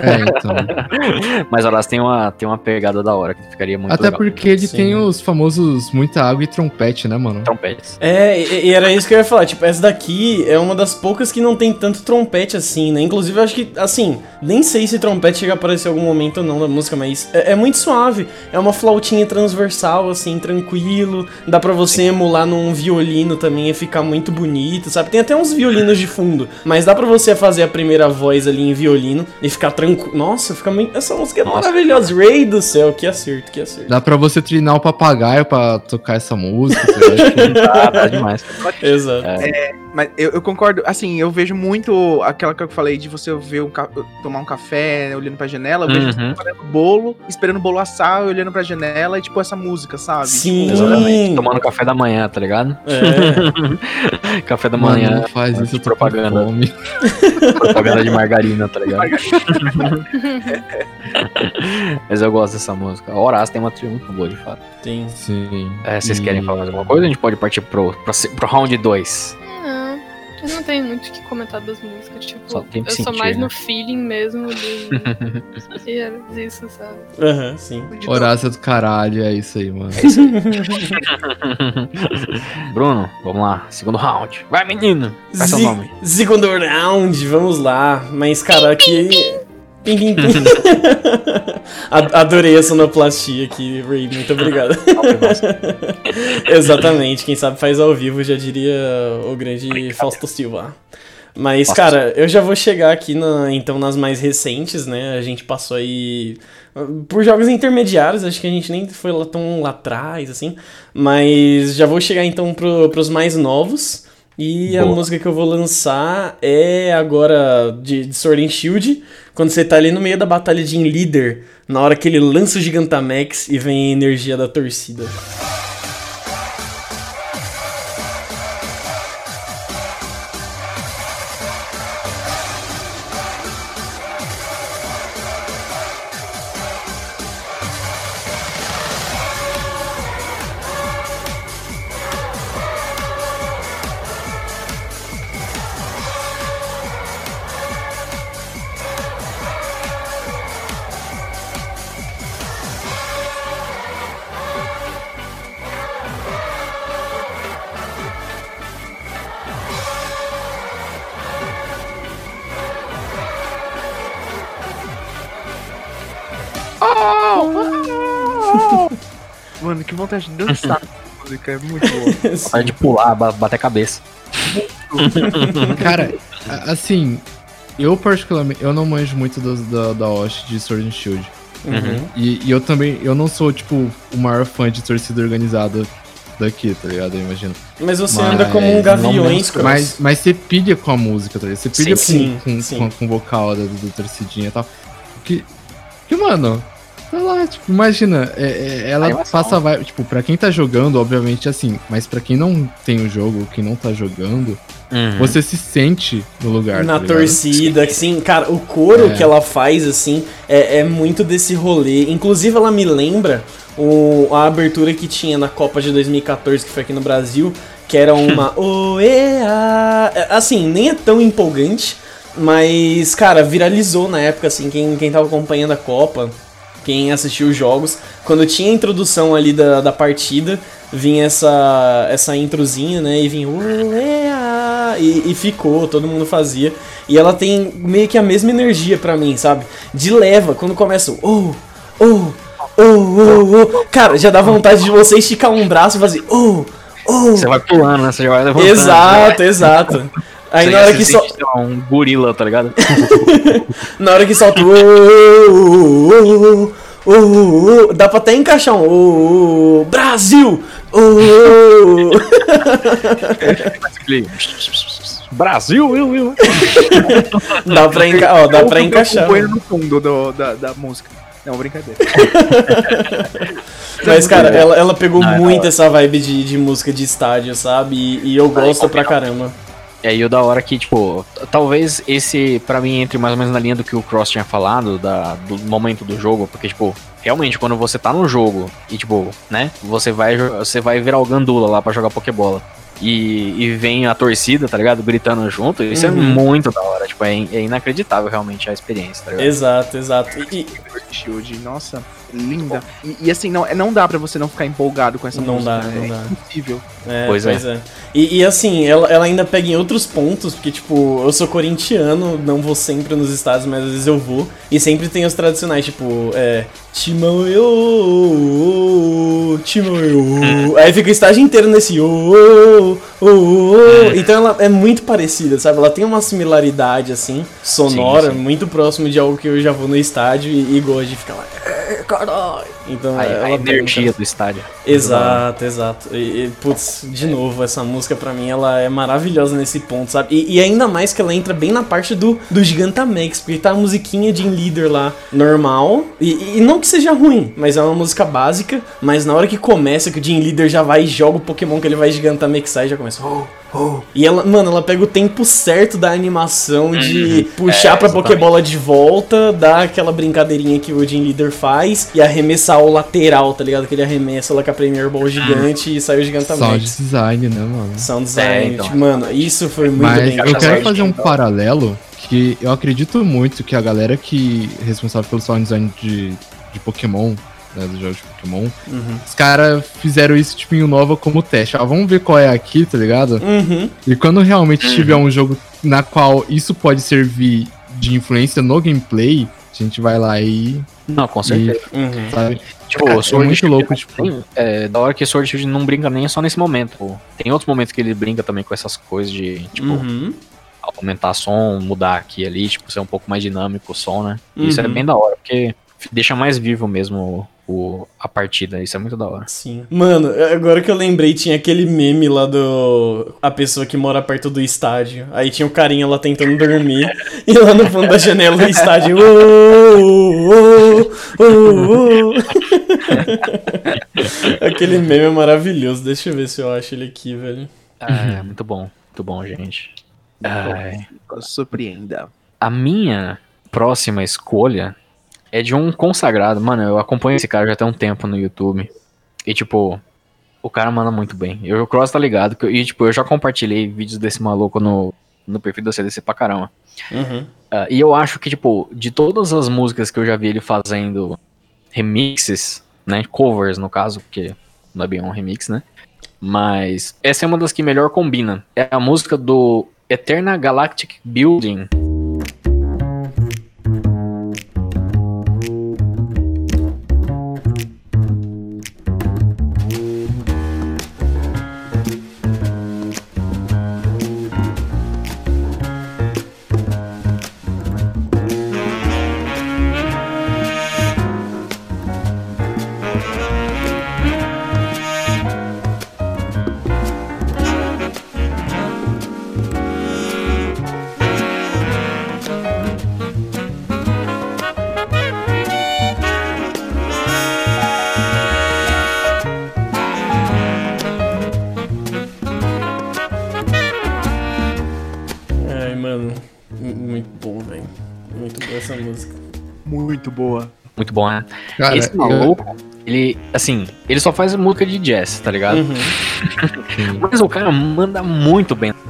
é, então. Mas elas têm uma, tem uma pegada da hora, que ficaria muito Até legal. porque ele Sim. tem os famosos muita água e trompete, né, mano? Trompetes. É, e, e era isso que eu ia falar. Tipo, essa daqui é uma das poucas que não tem tanto trompete assim, né? Inclusive, eu acho que, assim, nem sei se trompete chega a aparecer em algum momento ou não da música, mas é, é muito suave. É uma flautinha transversal, assim, tranquilo. Dá pra você emular num violino também e ficar muito bonito, sabe? Tem até uns violinos de fundo, mas dá pra você fazer a primeira voz ali em violino e ficar tranquilo. Nossa, fica muito. Essa música é Nossa. maravilhosa. Ray do céu, que acerto, que acerto. Dá pra você treinar o papagaio pra tocar essa música. você acha que- Ah, tá demais. Exato. Mas eu, eu concordo, assim, eu vejo muito aquela que eu falei de você ver um ca- tomar um café né, olhando pra janela, eu vejo você Uhum. preparando bolo, esperando o bolo assar, olhando pra janela e tipo essa música, sabe? Sim. Exatamente. Tomando café da manhã, tá ligado? É. café da Mano, manhã, não faz isso, propaganda. propaganda de margarina, tá ligado? Mas eu gosto dessa música. A Horaz tem uma trilha muito boa, de fato. Tem. Sim. É, vocês E- querem falar mais alguma coisa? A gente pode partir pro, pro, pro round 2. Não, Eu não tenho muito o que comentar das músicas, tipo, Só tem eu sou sentir, mais né? no feeling mesmo de. e era isso, sabe? Aham, sim. Horácio do caralho, é isso aí, mano. Bruno, vamos lá. Segundo round. Vai, menino. É seu nome? Segundo round, vamos lá. Mas, cara, aqui. A- Adorei a sonoplastia aqui, Ray. Muito obrigado. Exatamente, quem sabe faz ao vivo, já diria o grande Fausto Silva. Mas, Fausto cara, eu já vou chegar aqui na- então nas mais recentes, né? A gente passou aí uh, por jogos intermediários, acho que a gente nem foi lá tão lá atrás, assim. Mas já vou chegar então pro, pros mais novos. E a Boa. música que eu vou lançar é agora de, de Sword and Shield, quando você tá ali no meio da batalha de líder, na hora que ele lança o Gigantamax e vem a energia da torcida. Música, é muito boa. De pular, ba- bater a cabeça. Cara, assim, eu particularmente, eu não manjo muito das- da, da host de Sword and Shield. Uhum. E, e eu também, eu não sou, tipo, o maior fã de torcida organizada daqui, tá ligado? Eu imagino. Mas você Mas anda como um gaviões, Cross. Mas, mas você pilha com a música, tá ligado? Você pilha Sim, com, com, sim. com, com o vocal da, do torcidinha e tal. Que, que mano, sei lá, tipo, imagina, é- é- ela passa vibe, tipo, pra quem tá jogando, obviamente assim, mas pra quem não tem o jogo, quem não tá jogando, Uhum. você se sente no lugar. Na tá torcida, assim, cara, o coro É. que ela faz, assim, é, é muito desse rolê. Inclusive, ela me lembra o, a abertura que tinha na Copa de 2014, que foi aqui no Brasil, que era uma oea. É, Assim, nem é tão empolgante, mas, cara, viralizou na época, assim, quem, quem tava acompanhando a Copa, quem assistiu os jogos, quando tinha a introdução ali da, da partida, vinha essa, essa introzinha, né? E vinha e, e ficou, todo mundo fazia. E ela tem meio que a mesma energia pra mim, sabe? De leva, quando começa o oh, oh, oh, oh, oh. Cara, já dá vontade de você esticar um braço e fazer oh, oh. Você vai pulando, né? Você já vai levantando. Exato, exato. Aí Você na hora se que só. lá, um gorila, tá ligado? Na hora que solta o. Dá pra até encaixar um. "Oh, oh, Brasil! Oh, oh, oh". Aquele- Brasil, eu, eu. Dá pra, enca... ó, dá pra encaixar. no fundo do- da, da música. Não, brincadeira. Mas, cara, ela, ela pegou Não, é muito hora. essa vibe de, de música de estádio, sabe? E, e eu gosto pra caramba. E aí o da hora que, tipo, talvez esse, pra mim, entre mais ou menos na linha do que o Cross tinha falado, da, do momento do jogo, porque, tipo, realmente, quando você tá no jogo e, tipo, né, você vai, você vai virar o Gandula lá pra jogar Pokébola. E, e vem a torcida, tá ligado? Gritando junto, isso é Uhum. muito da hora, tipo, é, in- é inacreditável realmente a experiência, tá ligado? Exato, exato. E, e- Shield, nossa, linda. E, e assim, não, não dá pra você não ficar empolgado com essa Não música. dá, não é dá. impossível. É, Pois pois, é. é. E, e, assim, ela, ela ainda pega em outros pontos, porque, tipo, eu sou corintiano, não vou sempre nos estados, mas às vezes eu vou. E sempre tem os tradicionais, tipo, é. Timão eu, Timão eu. Aí fica o estágio inteiro nesse ô. Então ela é muito parecida, sabe? Ela tem uma similaridade, assim, sonora, Sim, sim. muito próximo de algo que eu já vou no estádio e, e gosto de ficar lá. "É, Caralho! Então, A, a ela tem, energia do estádio. Exato, exato. E, e, putz, de novo, essa música pra mim ela é maravilhosa nesse ponto, sabe? E, e ainda mais que ela entra bem na parte do, do Gigantamax, porque tá a musiquinha de líder lá normal. E, e não que seja ruim, mas é uma música básica. Mas na hora que começa, que o Jim Leader já vai e joga o Pokémon que ele vai Gigantamexar e já começa. Oh, oh. E ela, mano, ela pega o tempo certo da animação de puxar É, pra exatamente. Pokébola de volta, dar aquela brincadeirinha que o Gym Leader faz e arremessar o lateral, tá ligado? Que ele arremessa lá com a Premier Ball gigante e sai o Sound design, né, mano? Sound design. É, então. tipo, mano, isso foi muito Mas bem eu quero fazer um então. paralelo que eu acredito muito que a galera que é responsável pelo sound design de, de Pokémon, né, dos jogos de Pokémon, Uhum. os caras fizeram isso tipo em Nova como teste. Ah, vamos ver qual é aqui, tá ligado? Uhum. E quando realmente tiver um jogo na qual isso pode servir de influência no gameplay, a gente vai lá e, Não, com certeza. Uhum. sabe? Tipo, Cara, é Sword muito louco, não tipo- tem- é, da hora que Sword Shield não brinca nem só nesse momento. pô. Tem outros momentos que ele brinca também com essas coisas de, tipo, Uhum. aumentar som, mudar aqui e ali, tipo, ser um pouco mais dinâmico o som, né? Isso é Uhum. bem da hora, porque deixa mais vivo mesmo o, a partida. Isso é muito da hora. Sim. Mano, agora que eu lembrei, tinha aquele meme lá do. A pessoa que mora perto do estádio. Aí tinha o carinha lá tentando dormir. e lá no fundo da janela do estádio. "Ô, ô, ô, ô". aquele meme é maravilhoso. Deixa eu ver se eu acho ele aqui, velho. É, muito bom. Muito bom, gente. Ai. Surpreenda. A minha próxima escolha é de um consagrado. Mano, eu acompanho esse cara já tem um tempo no YouTube. E, tipo, o cara manda muito bem. Eu, o Cross tá ligado. que eu- E, tipo, eu já compartilhei vídeos desse maluco no, no perfil da CDC pra caramba. Uhum. Ah, e eu acho que, tipo, de todas as músicas que eu já vi ele fazendo remixes, né? Covers, no caso, porque não é bem um remix, né? Mas essa é uma das que melhor combina. É a música do Eterna Galactic Building. Cara, Esse maluco, ele, assim, ele só faz música de jazz, tá ligado? Uhum. Mas o cara manda muito bem.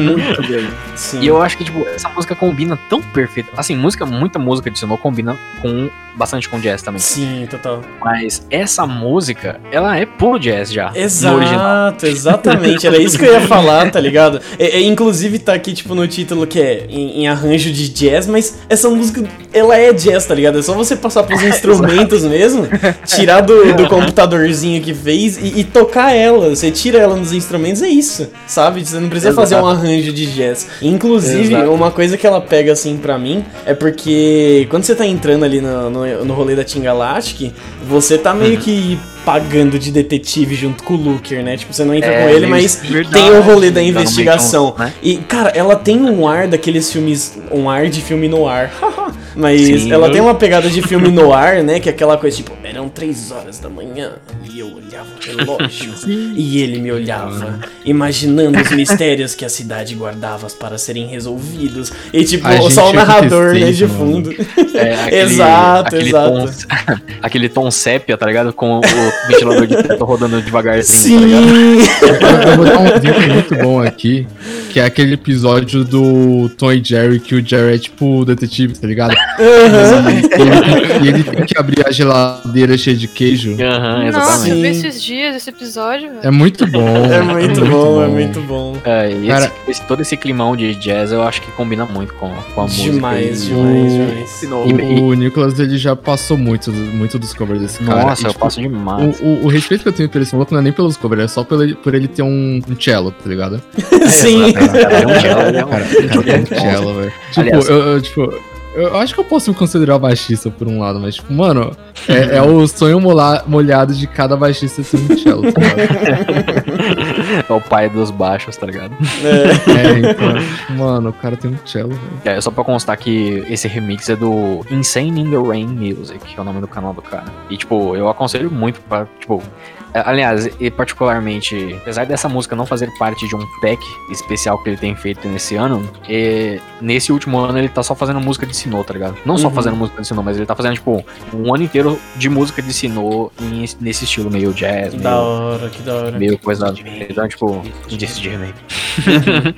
Muito bem. Sim. E eu acho que, tipo, essa música combina tão perfeito. Assim, música, muita música de Sinnoh combina com bastante com jazz também. Sim, total. Mas essa música, ela é puro jazz já. Exato, exatamente. Era isso que eu ia falar, tá ligado? É, é, inclusive tá aqui, tipo, no título que é em, em arranjo de jazz, mas essa música, ela é jazz, tá ligado? É só você passar pros instrumentos mesmo, tirar do, do computadorzinho que fez e, e tocar ela. Você tira ela nos instrumentos, é isso, sabe? Você não precisa Exato. fazer um arranjo de jazz. Inclusive, Exato. uma coisa que ela pega, assim, pra mim, é porque quando você tá entrando ali no, no, no rolê da Team Galactic, você tá meio que pagando de detetive junto com o Looker, né? Tipo, você não entra É, com ele, mas verdade. tem o rolê da investigação. né? E, cara, ela tem um ar daqueles filmes. Um ar de filme no ar. Mas Sim. ela tem uma pegada de filme no ar, né? Que é aquela coisa tipo, eram três horas da manhã e eu olhava o relógio e ele me olhava, imaginando os mistérios que a cidade guardava para serem resolvidos. E tipo, A só o fica narrador, né, de fundo. É, Exato, aquele exato. Tom, aquele tom sépia, tá ligado? Com o ventilador de teto rodando devagarzinho, tá? Sim! Eu, eu vou dar um exemplo muito bom aqui, que é aquele episódio do Tom e Jerry, que o Jerry é tipo o detetive, tá ligado? Ele, e ele tem que abrir a geladeira cheia de queijo. Aham, Nossa, exatamente. eu vi esses dias esse episódio, velho. É muito bom. É muito bom, é muito bom. É, e Cara- esse- esse- todo esse climão de jazz eu acho que combina muito com, com a Demais, música. demais, O- demais. De novo. E- O Nicolas, ele já passou muito, muito dos covers desse cara. nossa, E, eu tipo, passo demais. o, o, o respeito que eu tenho por esse maluco não é nem pelos covers, é só por ele, por ele ter um, um cello, tá ligado? Sim. Cara, é um cello, é um- tem um cello, velho. Tipo, Aliás- eu, eu, tipo, Eu acho que eu posso me considerar baixista por um lado, mas, tipo, mano, é, é o sonho mola- molhado de cada baixista ser um cello, tá ligado? É o pai dos baixos, tá ligado? É. É, então, mano, o cara tem um cello, velho. É, só pra constar que esse remix é do Insane in the Rain Music, que é o nome do canal do cara. E, tipo, eu aconselho muito pra, tipo... é, Aliás, e particularmente, apesar dessa música não fazer parte de um pack especial que ele tem feito nesse ano, é, nesse último ano ele tá só fazendo música de sinô, tá ligado? Não só Uhum. fazendo música de sinô, mas ele tá fazendo, tipo, um ano inteiro de música de sinô em- nesse estilo meio jazz, Que meio, da hora, que da hora. meio coisa. Então, tipo, disse de remake.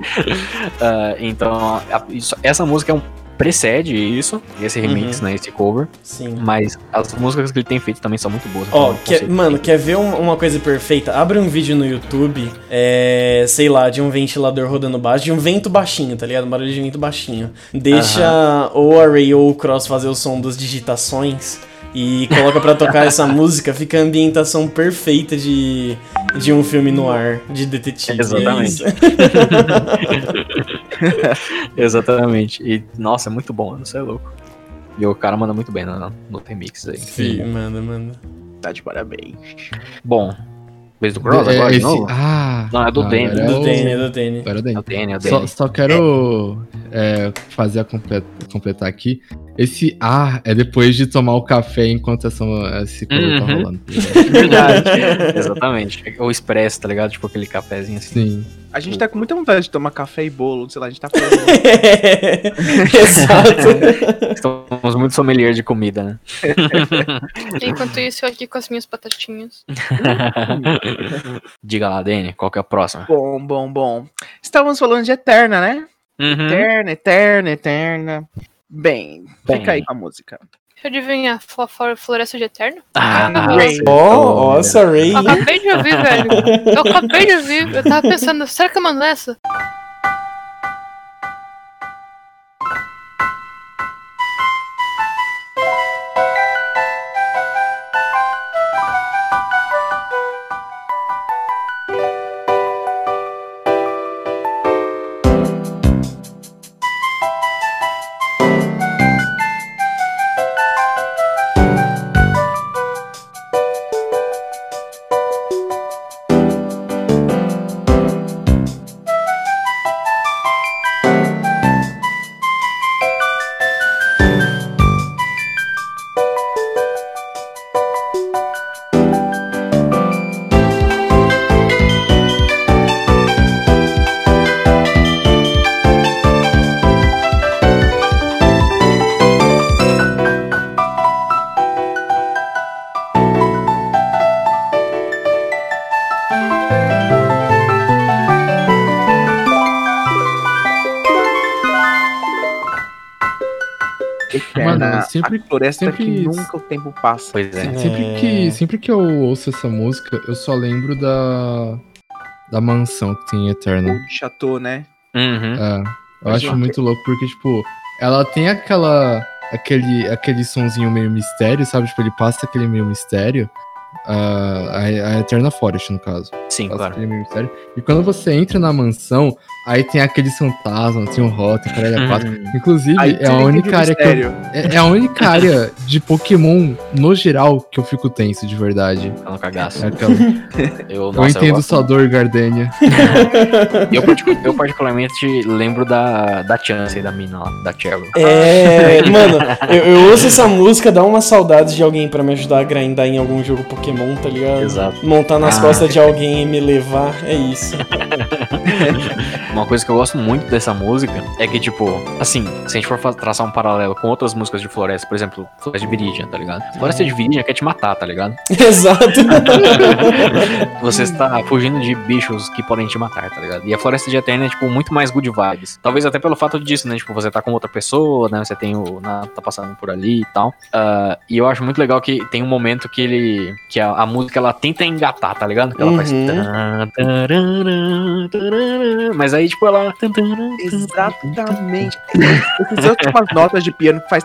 Ah, então, a- isso- essa música é um, precede isso, esse remix, né? Esse cover. Sim. Mas as músicas que ele tem feito também são muito boas. Ó, então, quer- mano, quer ver um- uma coisa perfeita? Abre um vídeo no YouTube, é, sei lá, de um ventilador rodando baixo, de um vento baixinho, tá ligado? Um barulho de vento baixinho. Deixa ou a Ray ou o Cross fazer o som das digitações e coloca pra tocar essa música, fica a ambientação perfeita de, de um filme no ar, de detetive. Exatamente. É. Exatamente. E, nossa, é muito bom, você é louco. E o cara manda muito bem no, no remix aí. Sim, manda, manda. Tá de parabéns. Bom, vez do Cross É, agora de esse- novo? Ah, Não, é do Danny. agora Do Danny, é do Danny. Agora é o Danny. É é Só, só quero é, fazer a comple- completar aqui. Esse ah é depois de tomar o café enquanto essa, esse cover tá Uhum. rolando. Verdade. Exatamente. O expresso, tá ligado? Tipo aquele cafezinho assim. Sim. A gente tá com muita vontade de tomar café e bolo, sei lá, a gente tá falando. Exato. Somos muito sommelier de comida, né? Enquanto isso, eu aqui com as minhas batatinhas. Diga lá, Danny, qual que é a próxima? bom, bom, bom. Estávamos falando de Eterna, né? Uhum. Eterna, Eterna, Eterna. Bem, Bem. fica aí com a música. Deixa eu adivinhar, Flo- Flo- Floresta de Eterno? Ah, Ray. ó, essa Ray. Eu acabei de ouvir, velho. Eu acabei de ouvir. Eu tava pensando, será que eu mando essa? Sempre- a floresta sempre que nunca o tempo passa. Pois é. Sim, Sempre, que, sempre que eu ouço essa música, eu só lembro da, da mansão que tem em Eternal. O chateau, né? Uhum. É, eu Mas acho muito louco porque, tipo, ela tem aquela. aquele, aquele sonzinho meio mistério, sabe? Tipo, ele passa aquele meio mistério. A, a Eterna Forest, no caso. Sim, claro. mistério. E quando você entra na mansão, aí tem aqueles fantasmas, tem o caralho, a quatro. Uhum. Inclusive, Aí é a única área que eu, é, é a única área de Pokémon, no geral, que eu fico tenso, de verdade. Tá no cagaço. É aquela. Eu, eu nossa, entendo gosto sua dor, Gardenia. Eu, eu particularmente lembro da, da Chance, da mina lá, da Cheryl. É, mano, eu, eu ouço essa música, dá uma saudade de alguém pra me ajudar a grindar em algum jogo Pokémon, tá ligado? Exato. Montar nas Ah. costas de alguém e me levar, é isso. Uma coisa que eu gosto muito dessa música é que, tipo, assim, se a gente for traçar um paralelo com outras músicas de floresta, por exemplo, Floresta de Viridian, tá ligado? Floresta de Viridian quer te matar, tá ligado? Exato. Você está fugindo de bichos que podem te matar, tá ligado? E a Floresta de Eterna é, tipo, muito mais good vibes. Talvez até pelo fato disso, né? Tipo, você tá com outra pessoa, né? Você tem o. na- tá passando por ali e tal. Ah, e eu acho muito legal que tem um momento que ele. Que a, a música ela tenta engatar, tá ligado? Ela faz. Uhum. tan, tararã, Mas aí, tipo, ela. Exatamente. Essas últimas notas de piano que faz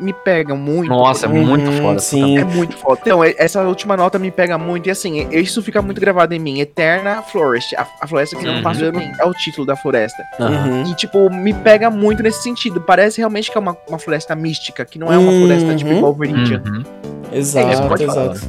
me pegam muito. Nossa, é muito Uhum, foda. sim. É muito foda. Então, é- essa última nota me pega muito. E assim, isso fica muito gravado em mim. Eterna Forest. A, a floresta que não Uhum. passa de mim. É o título da floresta. Uhum. E, tipo, me pega muito nesse sentido. Parece realmente que é uma, uma floresta mística, que não é uma Uhum. floresta tipo igual Viridian. Uhum. Exato, pode falar. exato.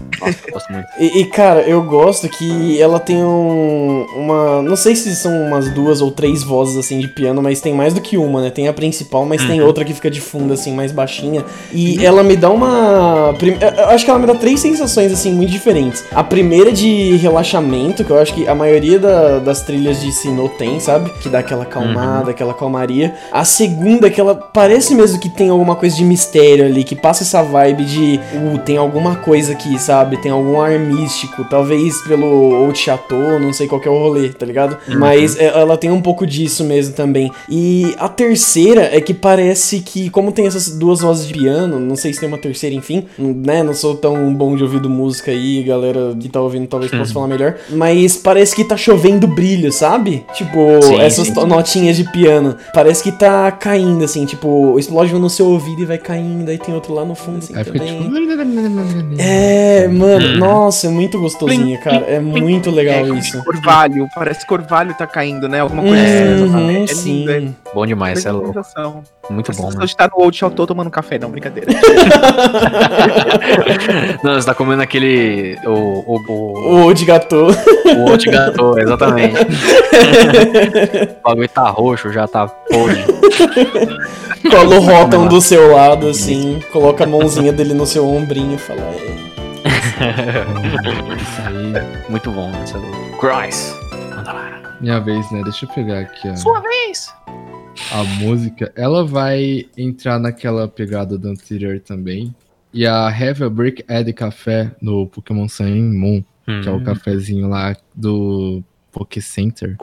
Nossa, muito. E, e, cara, eu gosto que ela tem um, uma. Não sei se são umas duas ou três vozes assim de piano, mas tem mais do que uma, né? Tem a principal, mas tem outra que fica de fundo, assim, mais baixinha. E ela me dá uma. prim- eu- acho que ela me dá três sensações, assim, muito diferentes. A primeira é de relaxamento, que eu acho que a maioria da- das trilhas de Sinnoh tem, sabe? Que dá aquela calmada, aquela calmaria. A segunda é que ela parece mesmo que tem alguma coisa de mistério ali, que passa essa vibe de. Uh, tem alguma coisa aqui, sabe? Tem algum ar místico, talvez pelo Old Chateau, não sei qual é o rolê, tá ligado? Mas é, ela tem um pouco disso mesmo também. E a terceira é que parece que, como tem essas duas vozes de piano, não sei se tem uma terceira, enfim, né? Não sou tão bom de ouvido música aí, galera que tá ouvindo talvez possa falar melhor. Mas parece que tá chovendo brilho, sabe? Tipo, Sim, essas sim, notinhas de piano. Parece que tá caindo, assim, tipo, explode um no seu ouvido e vai caindo, aí tem outro lá no fundo, assim, Aí fica também. tipo. É, mano, Hum. nossa, é muito gostosinho, cara. É muito legal É, isso. Corvalho, parece que Corvalho tá caindo, né? Alguma coisa Uhum, assim. É sim. lindo, é Bom demais, você é louco. Muito bom. sensação de estar no Old Chateau tomando café, não, brincadeira. Não, você tá comendo aquele. O. O. O, O de gato. o Old Gato, exatamente. o bagulho tá roxo, já tá podre. Cola o rótulo do seu lado, assim, coloca a mãozinha dele no seu ombrinho e fala. "É". Isso aí. Muito bom, né? Você lá. Minha vez, né? Deixa eu pegar aqui, ó. Sua vez! A música, ela vai entrar naquela pegada do anterior também. E a Have a Brick Ed Café no Pokémon Sun Moon, que é o cafezinho lá do Poké Center.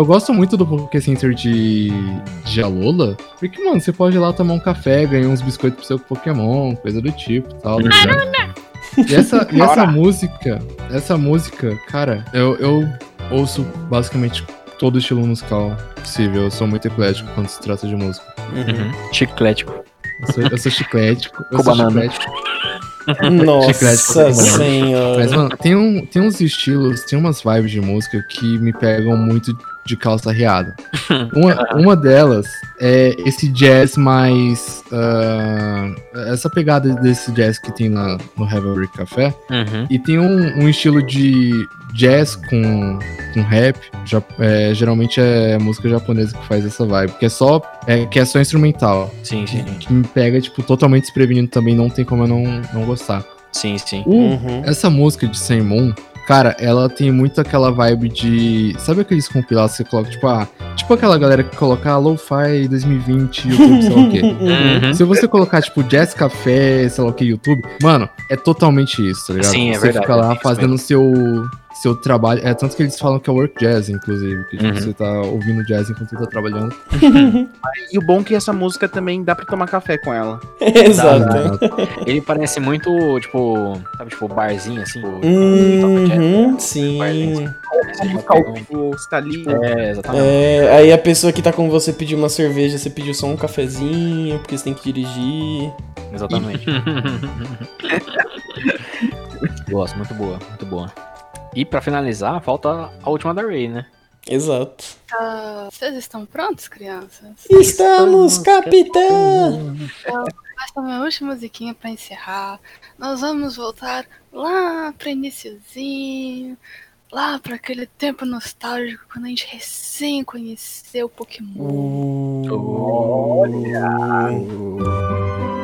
Eu gosto, muito do Poké Center de, de Alola, porque, mano, você pode ir lá tomar um café, ganhar uns biscoitos pro seu Pokémon, coisa do tipo e tal. tá? E essa, e essa música, essa música, cara, eu, eu ouço basicamente todo estilo musical possível. Eu sou muito eclético quando se trata de música. Uhum. Chiclético. Eu sou, eu sou chiclético. Eu Com sou banana. chiclético. Nossa Chiclete com banana. senhora. Mas, mano, tem, um, tem uns estilos, tem umas vibes de música que me pegam muito de calça riada. Uma, uma delas é esse jazz mais. ah, essa pegada desse jazz que tem na, no Brick Café. Uhum. E tem um, um estilo de jazz com, com rap. Ja- é, geralmente é música japonesa que faz essa vibe. Que é só, é, que é só instrumental. Sim, sim. Que me pega, tipo, totalmente desprevenido também. Não tem como eu não, não gostar. Sim, sim. O- Uhum. essa música de Sem Moon, cara, ela tem muito aquela vibe de. Sabe aqueles compilados que você coloca, tipo, ah, tipo aquela galera que coloca ah, Lo-Fi 2020, YouTube, sei lá o quê. Uhum. Se você colocar, tipo, Jazz Café, sei lá o que, YouTube, mano, é totalmente isso, tá ligado? Sim, é você verdade, fica é lá isso fazendo seu, seu trabalho. É tanto que eles falam que é work jazz, inclusive. Que tipo, Uhum. você tá ouvindo jazz enquanto tá trabalhando. E o bom é que essa música também dá pra tomar café com ela. Exato. Ele parece muito, tipo, sabe, tipo, barzinho, assim. tipo, Uhum, Barzinho, sim. Vivo, você tá ali. É, exatamente. É, aí a pessoa que tá com você pediu uma cerveja, você pediu só um cafezinho, porque você tem que dirigir. Exatamente. Gosto, muito boa, muito boa. E pra finalizar, falta a última da Ray, né? Exato. Tá, Vocês estão prontos, crianças? Estamos, capitão! Essa é a minha última musiquinha pra encerrar. Nós vamos voltar lá pro iniciozinho, lá pra aquele tempo nostálgico quando a gente recém conheceu o Pokémon. Assim,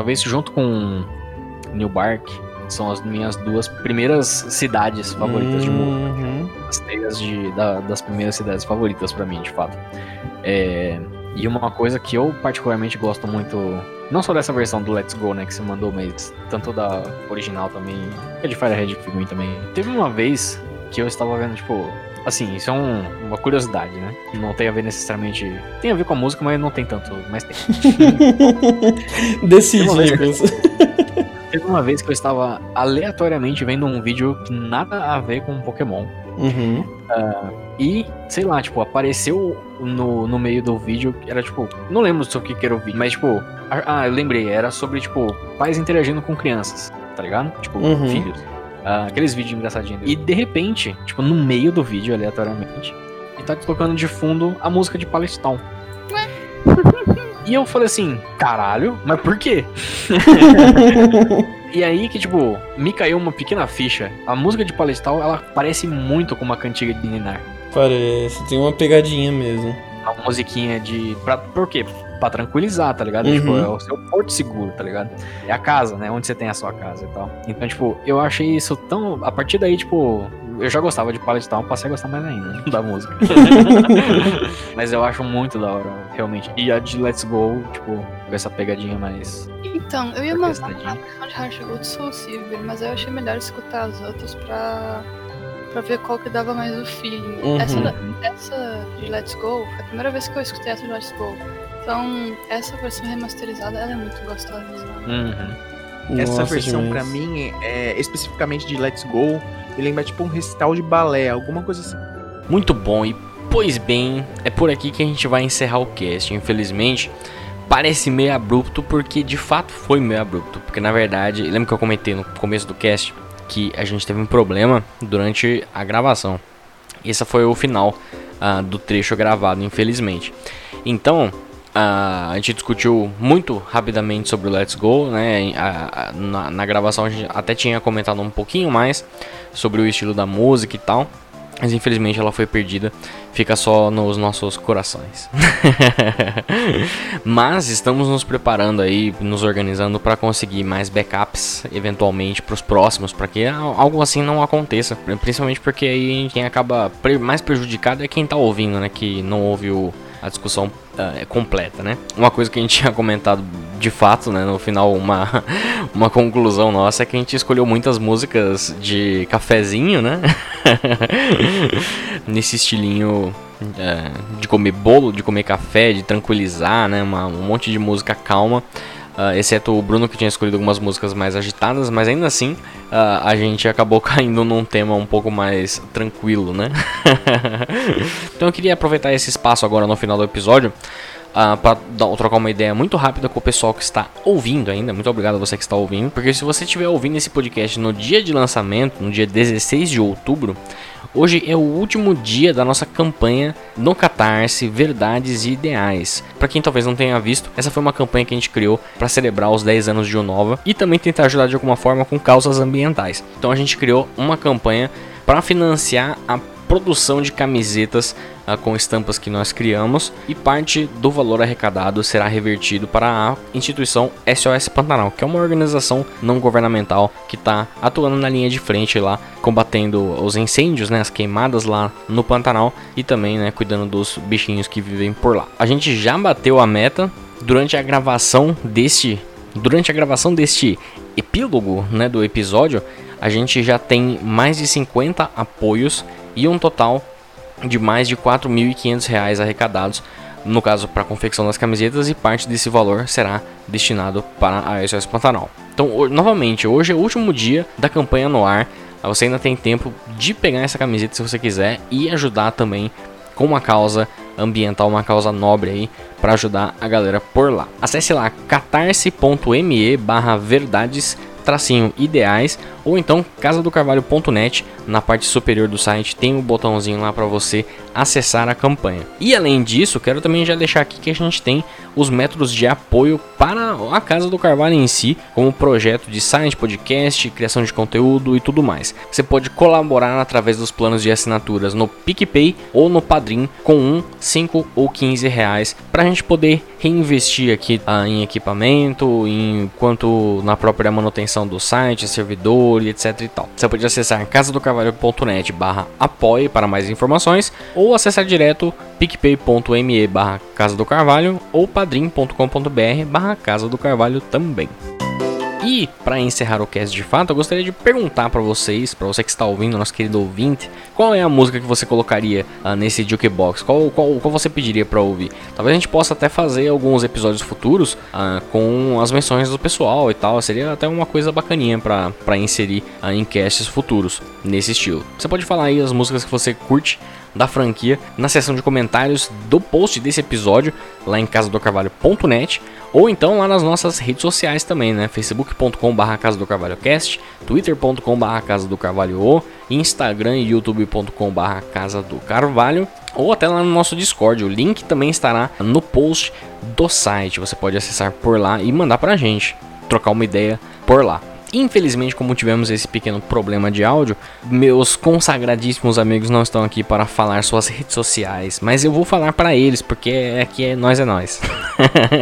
talvez junto com New Bark, são as minhas duas primeiras cidades favoritas de mundo. Uhum. as teias de, da- das primeiras cidades favoritas pra mim, de fato. É, e uma coisa que eu particularmente gosto muito, não só dessa versão do Let's Go, né, que você mandou, mas tanto da original também, a de Firehead ficou também. Teve uma vez que eu estava vendo, tipo, assim, isso é um- uma curiosidade, né? Não tem a ver necessariamente. Tem a ver com a música, mas não tem tanto. Mas tem. Decide. Teve uma vez que eu estava aleatoriamente vendo um vídeo que nada a ver com Pokémon. Uhum. E, sei lá, tipo, apareceu no, no meio do vídeo, que era tipo, não lembro sobre o que que era o vídeo, mas tipo, ah, eu lembrei, era sobre, tipo, pais interagindo com crianças, tá ligado? Tipo, Uhum. filhos. Ah, aqueles vídeos engraçadinhos. E de repente, tipo, no meio do vídeo, aleatoriamente, e tá tocando de fundo a música de Palestine. E eu falei assim, caralho, mas por quê? e aí que, tipo, me caiu uma pequena ficha. A música de Palestine, ela parece muito com uma cantiga de Ninar. Parece, tem uma pegadinha mesmo. uma musiquinha de. Pra, por quê? Pra tranquilizar, tá ligado? Uhum. Tipo, é o seu porto seguro, tá ligado? É a casa, né? Onde você tem a sua casa e tal. Então, tipo, eu achei isso tão. A partir daí, tipo. Eu já gostava de Pallet Town, passei a gostar mais ainda da música. Mas eu acho muito da hora, realmente. E a de Let's Go, tipo, com essa pegadinha mais. Então, eu ia mandar a versão de Heart Gold Soul Silver, mas eu achei melhor escutar as outras pra, pra ver qual que dava mais o feeling. Uhum. Essa, essa de Let's Go foi a primeira vez que eu escutei essa de Let's Go. Então, essa versão remasterizada ela é muito gostosa. Uhum. Essa Nossa, versão pra mim, é, especificamente de Let's Go, me lembra tipo um recital de balé, alguma coisa assim. Muito bom, e pois bem, é por aqui que a gente vai encerrar o cast. Infelizmente, parece meio abrupto, porque de fato foi meio abrupto. Porque na verdade, lembra que eu comentei no começo do cast que a gente teve um problema durante a gravação. Esse foi o final ah, do trecho gravado, infelizmente. Então, ah, a gente discutiu muito rapidamente sobre o Let's Go, né? A- a- na, na gravação a gente até tinha comentado um pouquinho mais sobre o estilo da música e tal. Mas infelizmente ela foi perdida, fica só nos nossos corações. Mas estamos nos preparando aí, nos organizando para conseguir mais backups eventualmente para os próximos, para que al- algo assim não aconteça. Principalmente porque aí quem acaba mais prejudicado é quem tá ouvindo, né? Que não ouve o- a discussão ah, completa, né? Uma coisa que a gente tinha comentado de fato, né? No final, uma, uma conclusão nossa é que a gente escolheu muitas músicas de cafezinho, né? Nesse estilinho é, de comer bolo, de comer café, de tranquilizar, né? Uma- um monte de música calma. Ah, exceto o Bruno que tinha escolhido algumas músicas mais agitadas, mas ainda assim ah, a gente acabou caindo num tema um pouco mais tranquilo, né? então eu queria aproveitar esse espaço agora no final do episódio ah, para trocar uma ideia muito rápida com o pessoal que está ouvindo ainda. Muito obrigado a você que está ouvindo, porque se você estiver ouvindo esse podcast no dia de lançamento, no dia 16 de outubro, Hoje é o último dia da nossa campanha no Catarse Verdades e Ideais. Para quem talvez não tenha visto, essa foi uma campanha que a gente criou para celebrar os 10 anos de Unova e também tentar ajudar de alguma forma com causas ambientais. Então a gente criou uma campanha para financiar a produção de camisetas uh, com estampas que nós criamos e parte do valor arrecadado será revertido para a instituição SOS Pantanal, que é uma organização não governamental que está atuando na linha de frente lá, combatendo os incêndios, né, as queimadas lá no Pantanal e também né, cuidando dos bichinhos que vivem por lá. A gente já bateu a meta durante a gravação deste durante a gravação deste epílogo né, do episódio, a gente já tem mais de 50 apoios e um total de mais de R$ 4.500 arrecadados, no caso para a confecção das camisetas, e parte desse valor será destinado para a SOS Pantanal. Então, novamente, hoje é o último dia da campanha no ar. Você ainda tem tempo de pegar essa camiseta se você quiser e ajudar também com uma causa ambiental, uma causa nobre aí, para ajudar a galera por lá. Acesse lá catarse.me barra verdades tracinho ideais ou então casadocarvalho.net na parte superior do site tem um botãozinho lá para você acessar a campanha. E além disso, quero também já deixar aqui que a gente tem os métodos de apoio para a Casa do Carvalho em si, como projeto de site, podcast, criação de conteúdo e tudo mais. Você pode colaborar através dos planos de assinaturas no PicPay ou no Padrim com 1, 5 ou 15 reais para a gente poder reinvestir aqui ah, em equipamento, enquanto na própria manutenção do site, servidor etc e tal. Você pode acessar casadocarvalho.net barra apoie para mais informações ou acessar direto picpay.me barra Casa do Carvalho ou padrim.com.br barra Casa do Carvalho também. E para encerrar o cast de fato, eu gostaria de perguntar para vocês, para você que está ouvindo, nosso querido ouvinte, qual é a música que você colocaria uh, nesse jukebox? Qual, qual, qual você pediria para ouvir? Talvez a gente possa até fazer alguns episódios futuros uh, com as menções do pessoal e tal. Seria até uma coisa bacaninha para inserir uh, em casts futuros nesse estilo. Você pode falar aí as músicas que você curte da franquia na seção de comentários do post desse episódio lá em casadocarvalho.net ou então lá nas nossas redes sociais também, né? facebook.com.br Casa do Carvalho Cast, twitter.com.br Casa do Carvalho Instagram e youtube.com.br Casa do Carvalho ou até lá no nosso Discord. O link também estará no post do site. Você pode acessar por lá e mandar pra gente, trocar uma ideia por lá. Infelizmente, como tivemos esse pequeno problema de áudio, meus consagradíssimos amigos não estão aqui para falar suas redes sociais, mas eu vou falar para eles, porque aqui é nós é nós.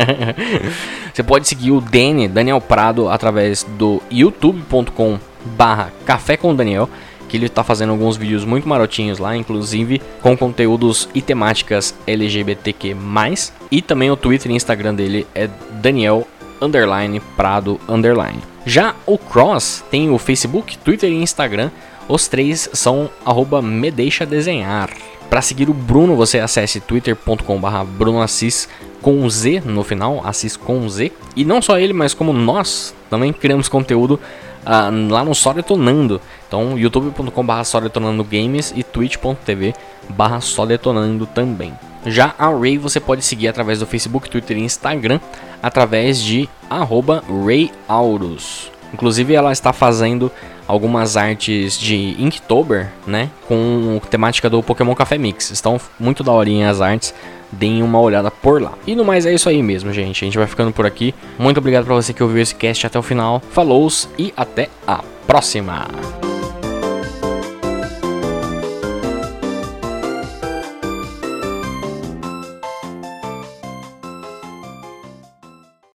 Você pode seguir o Dani, Daniel Prado, através do youtube.com barra Café com Daniel, que ele está fazendo alguns vídeos muito marotinhos lá, inclusive com conteúdos e temáticas LGBTQ+, e também o Twitter e Instagram dele é Daniel underline Prado underline. Já o Cross tem o Facebook, Twitter e Instagram. Os três são arroba me deixa desenhar. Para seguir o Bruno, você acesse twitter.com.br brunoassis com Z no final, Assis com Z. E não só ele, mas como nós também criamos conteúdo uh, lá no Só Detonando. Então, youtube.com.br Só Detonando Games e twitch.tv barra Só Detonando também. Já a Ray você pode seguir através do Facebook, Twitter e Instagram através de RayAurus. Inclusive ela está fazendo algumas artes de Inktober, né, com temática do Pokémon Café Mix. Estão muito daorinha as artes, deem uma olhada por lá. E no mais é isso aí mesmo, gente. A gente vai ficando por aqui. Muito obrigado para você que ouviu esse cast até o final. Falou e até a próxima.